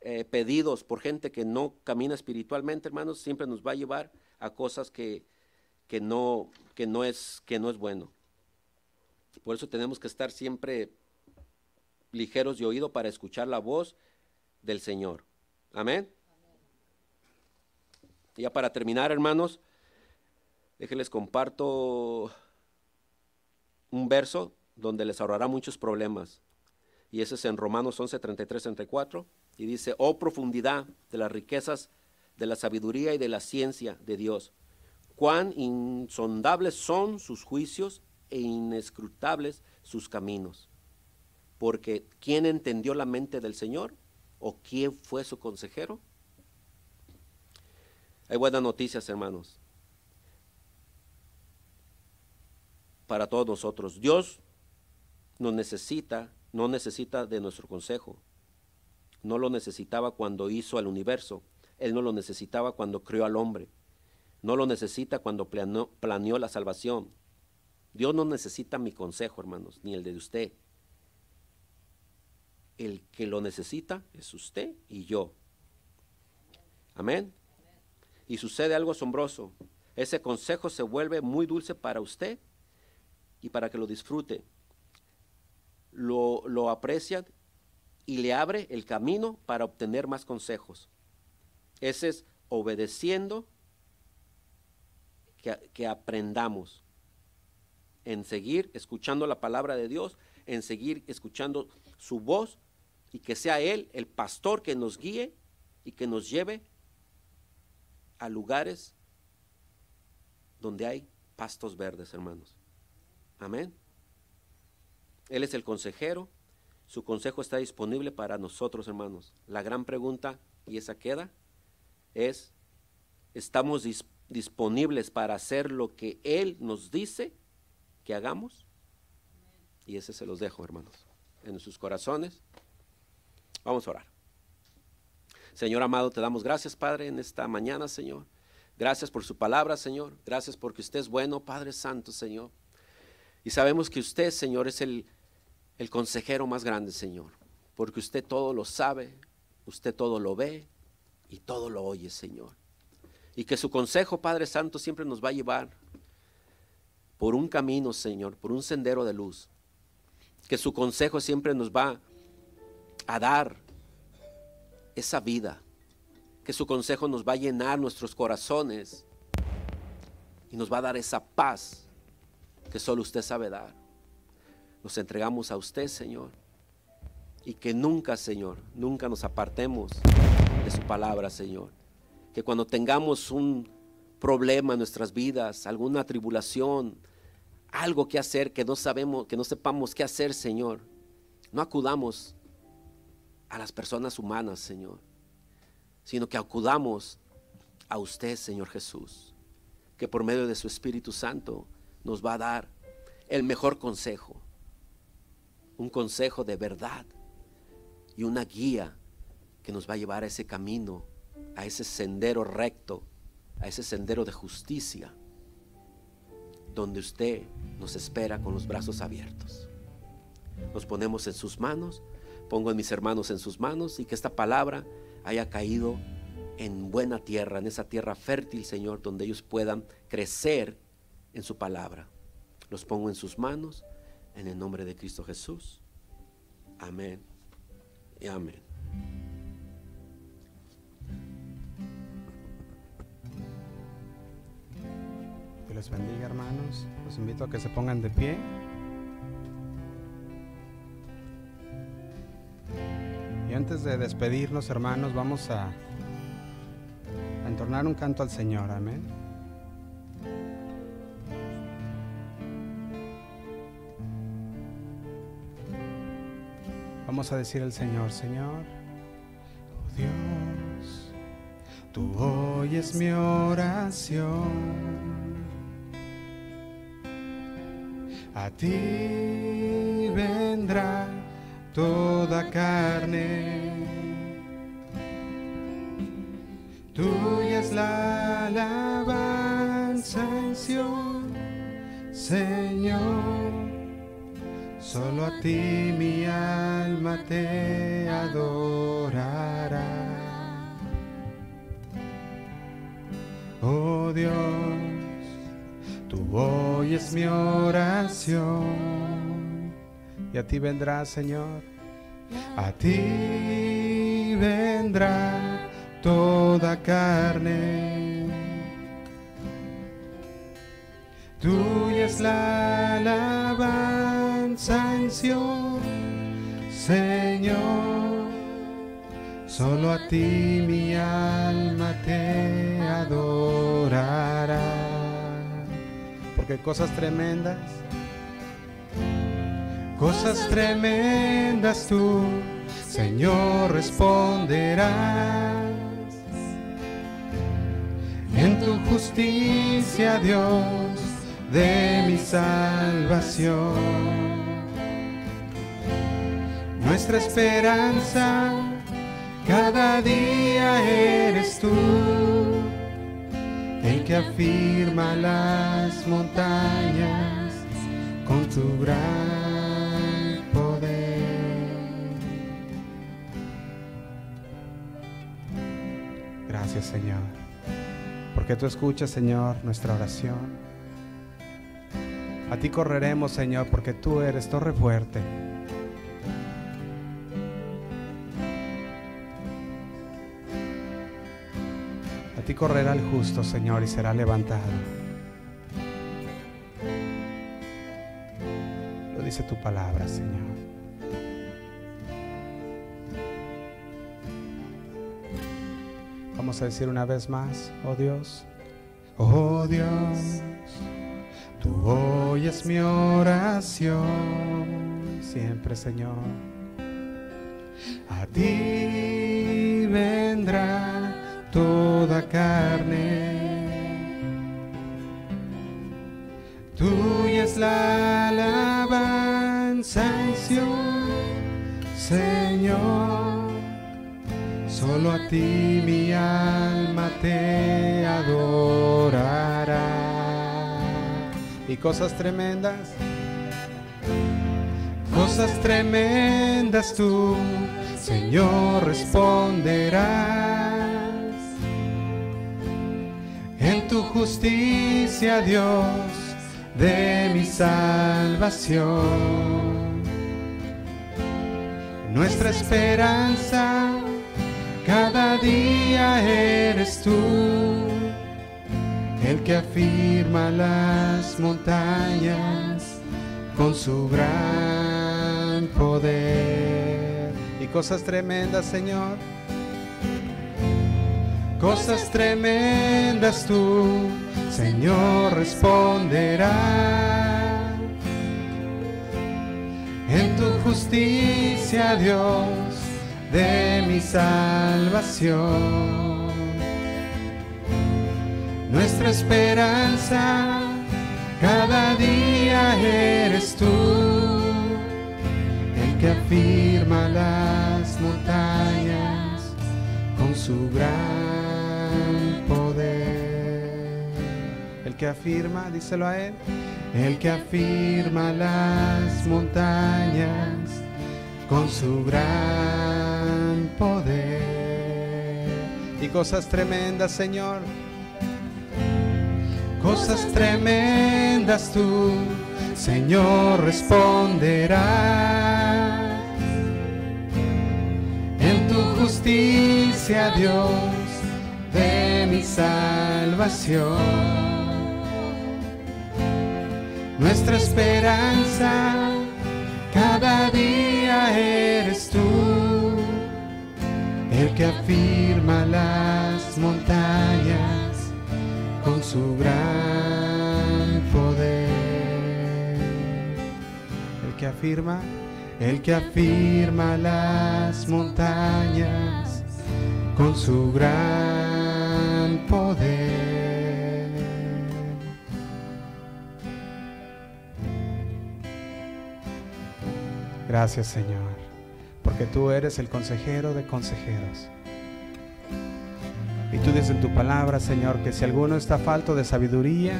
eh, pedidos por gente que no camina espiritualmente, hermanos, siempre nos va a llevar a cosas que, no, es, que no es bueno. Por eso tenemos que estar siempre ligeros de oído para escuchar la voz del Señor. Amén. Ya para terminar, hermanos, déjenles comparto un verso donde les ahorrará muchos problemas. Y ese es en Romanos 11, 33, 34. Y dice, oh profundidad de las riquezas de la sabiduría y de la ciencia de Dios. Cuán insondables son sus juicios e inescrutables sus caminos. Porque ¿quién entendió la mente del Señor? ¿O quién fue su consejero? Hay buenas noticias, hermanos, para todos nosotros. Dios nos necesita, no necesita de nuestro consejo. No lo necesitaba cuando hizo al universo. Él no lo necesitaba cuando creó al hombre. No lo necesita cuando planeó, planeó la salvación. Dios no necesita mi consejo, hermanos, ni el de usted el que lo necesita es usted y yo. Amén. Y sucede algo asombroso. Ese consejo se vuelve muy dulce para usted y para que lo disfrute. Lo, lo aprecia y le abre el camino para obtener más consejos. Ese es obedeciendo que, que aprendamos en seguir escuchando la palabra de Dios, en seguir escuchando su voz y que sea Él el pastor que nos guíe y que nos lleve a lugares donde hay pastos verdes, hermanos. Amén. Él es el consejero. Su consejo está disponible para nosotros, hermanos. La gran pregunta, y esa queda, es, ¿estamos disponibles para hacer lo que Él nos dice que hagamos? Y ese se los dejo, hermanos, en sus corazones. Vamos a orar. Señor amado, te damos gracias, Padre, en esta mañana, Señor. Gracias por su palabra, Señor. Gracias porque usted es bueno, Padre Santo, Señor. Y sabemos que usted, Señor, es el, el consejero más grande, Señor. Porque usted todo lo sabe, usted todo lo ve y todo lo oye, Señor. Y que su consejo, Padre Santo, siempre nos va a llevar por un camino, Señor, por un sendero de luz. Que su consejo siempre nos va a dar esa vida. Que su consejo nos va a llenar nuestros corazones y nos va a dar esa paz que solo usted sabe dar. Nos entregamos a usted, Señor. Y que nunca, Señor, nunca nos apartemos de su palabra, Señor. Que cuando tengamos un problema en nuestras vidas, alguna tribulación, algo que hacer que no sabemos, que no sepamos qué hacer, Señor, no acudamos a las personas humanas, Señor, sino que acudamos a usted, Señor Jesús, que por medio de su Espíritu Santo nos va a dar el mejor consejo, un consejo de verdad y una guía que nos va a llevar a ese camino, a ese sendero recto, a ese sendero de justicia, donde usted nos espera con los brazos abiertos. Nos ponemos en sus manos pongo a mis hermanos en sus manos y que esta palabra haya caído en buena tierra, en esa tierra fértil, Señor, donde ellos puedan crecer en su palabra. Los pongo en sus manos, en el nombre de Cristo Jesús. Amén y amén. Que les bendiga, hermanos. Los invito a que se pongan de pie. Y antes de despedirnos, hermanos, vamos a, a entornar un canto al Señor. Amén. Vamos a decir al Señor, Señor, oh Dios, tú oyes mi oración. A ti vendrá toda carne. Tuya es la alabanza Señor. Solo a ti mi alma te adorará. Oh Dios, tú oyes mi oración y a ti vendrá, Señor. A ti vendrá toda carne. Tuya es la alabanza Señor. Solo a ti mi alma te adorará. Porque cosas tremendas cosas tremendas tú, Señor, responderás. En tu justicia, Dios, de mi salvación. Nuestra esperanza, cada día eres tú, el que afirma las montañas con tu gran Gracias, Señor. Porque tú escuchas, Señor, nuestra oración. A ti correremos, Señor, porque tú eres torre fuerte. Ti correrá el justo, Señor, y será levantado. Lo dice tu palabra, Señor. Vamos a decir una vez más, oh Dios, oh Dios, tú oyes mi oración siempre, Señor. A ti vendrá toda carne. Tuya es la alabanza Señor. Solo a ti mi alma te adorará. Y cosas tremendas, cosas tremendas tú, Señor, responderás. En tu justicia, Dios, de mi salvación. Nuestra esperanza cada día eres tú, el que afirma las montañas con su gran poder. Y cosas tremendas, Señor. Cosas tremendas tú, Señor, responderás. En tu justicia, Dios de mi salvación. Nuestra esperanza cada día eres tú, el que afirma las montañas con su gran que afirma, díselo a él, el que afirma las montañas con su gran poder. Y cosas tremendas, Señor. Cosas tremendas tú, Señor, responderás. En tu justicia, Dios, de mi salvación. Nuestra esperanza cada día eres tú el que afirma las montañas con su gran poder. El que afirma, el que afirma las montañas con su gran Gracias Señor, porque tú eres el consejero de consejeros. Y tú dices en tu palabra, Señor, que si alguno está falto de sabiduría,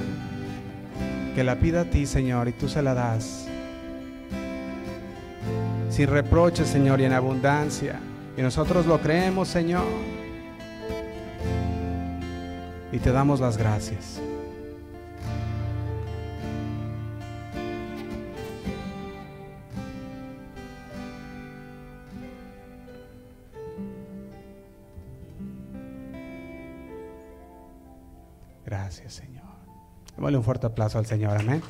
que la pida a ti, Señor, y tú se la das. Sin reproche, Señor, y en abundancia. Y nosotros lo creemos, Señor. Y te damos las gracias. Gracias, Señor. Démosle un fuerte aplauso al Señor, amén.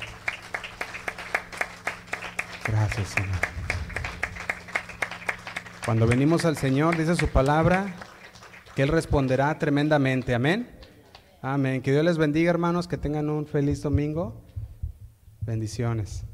Gracias, Señor. Cuando venimos al Señor, dice su palabra, que Él responderá tremendamente, amén. Amén. Que Dios les bendiga, hermanos, que tengan un feliz domingo. Bendiciones.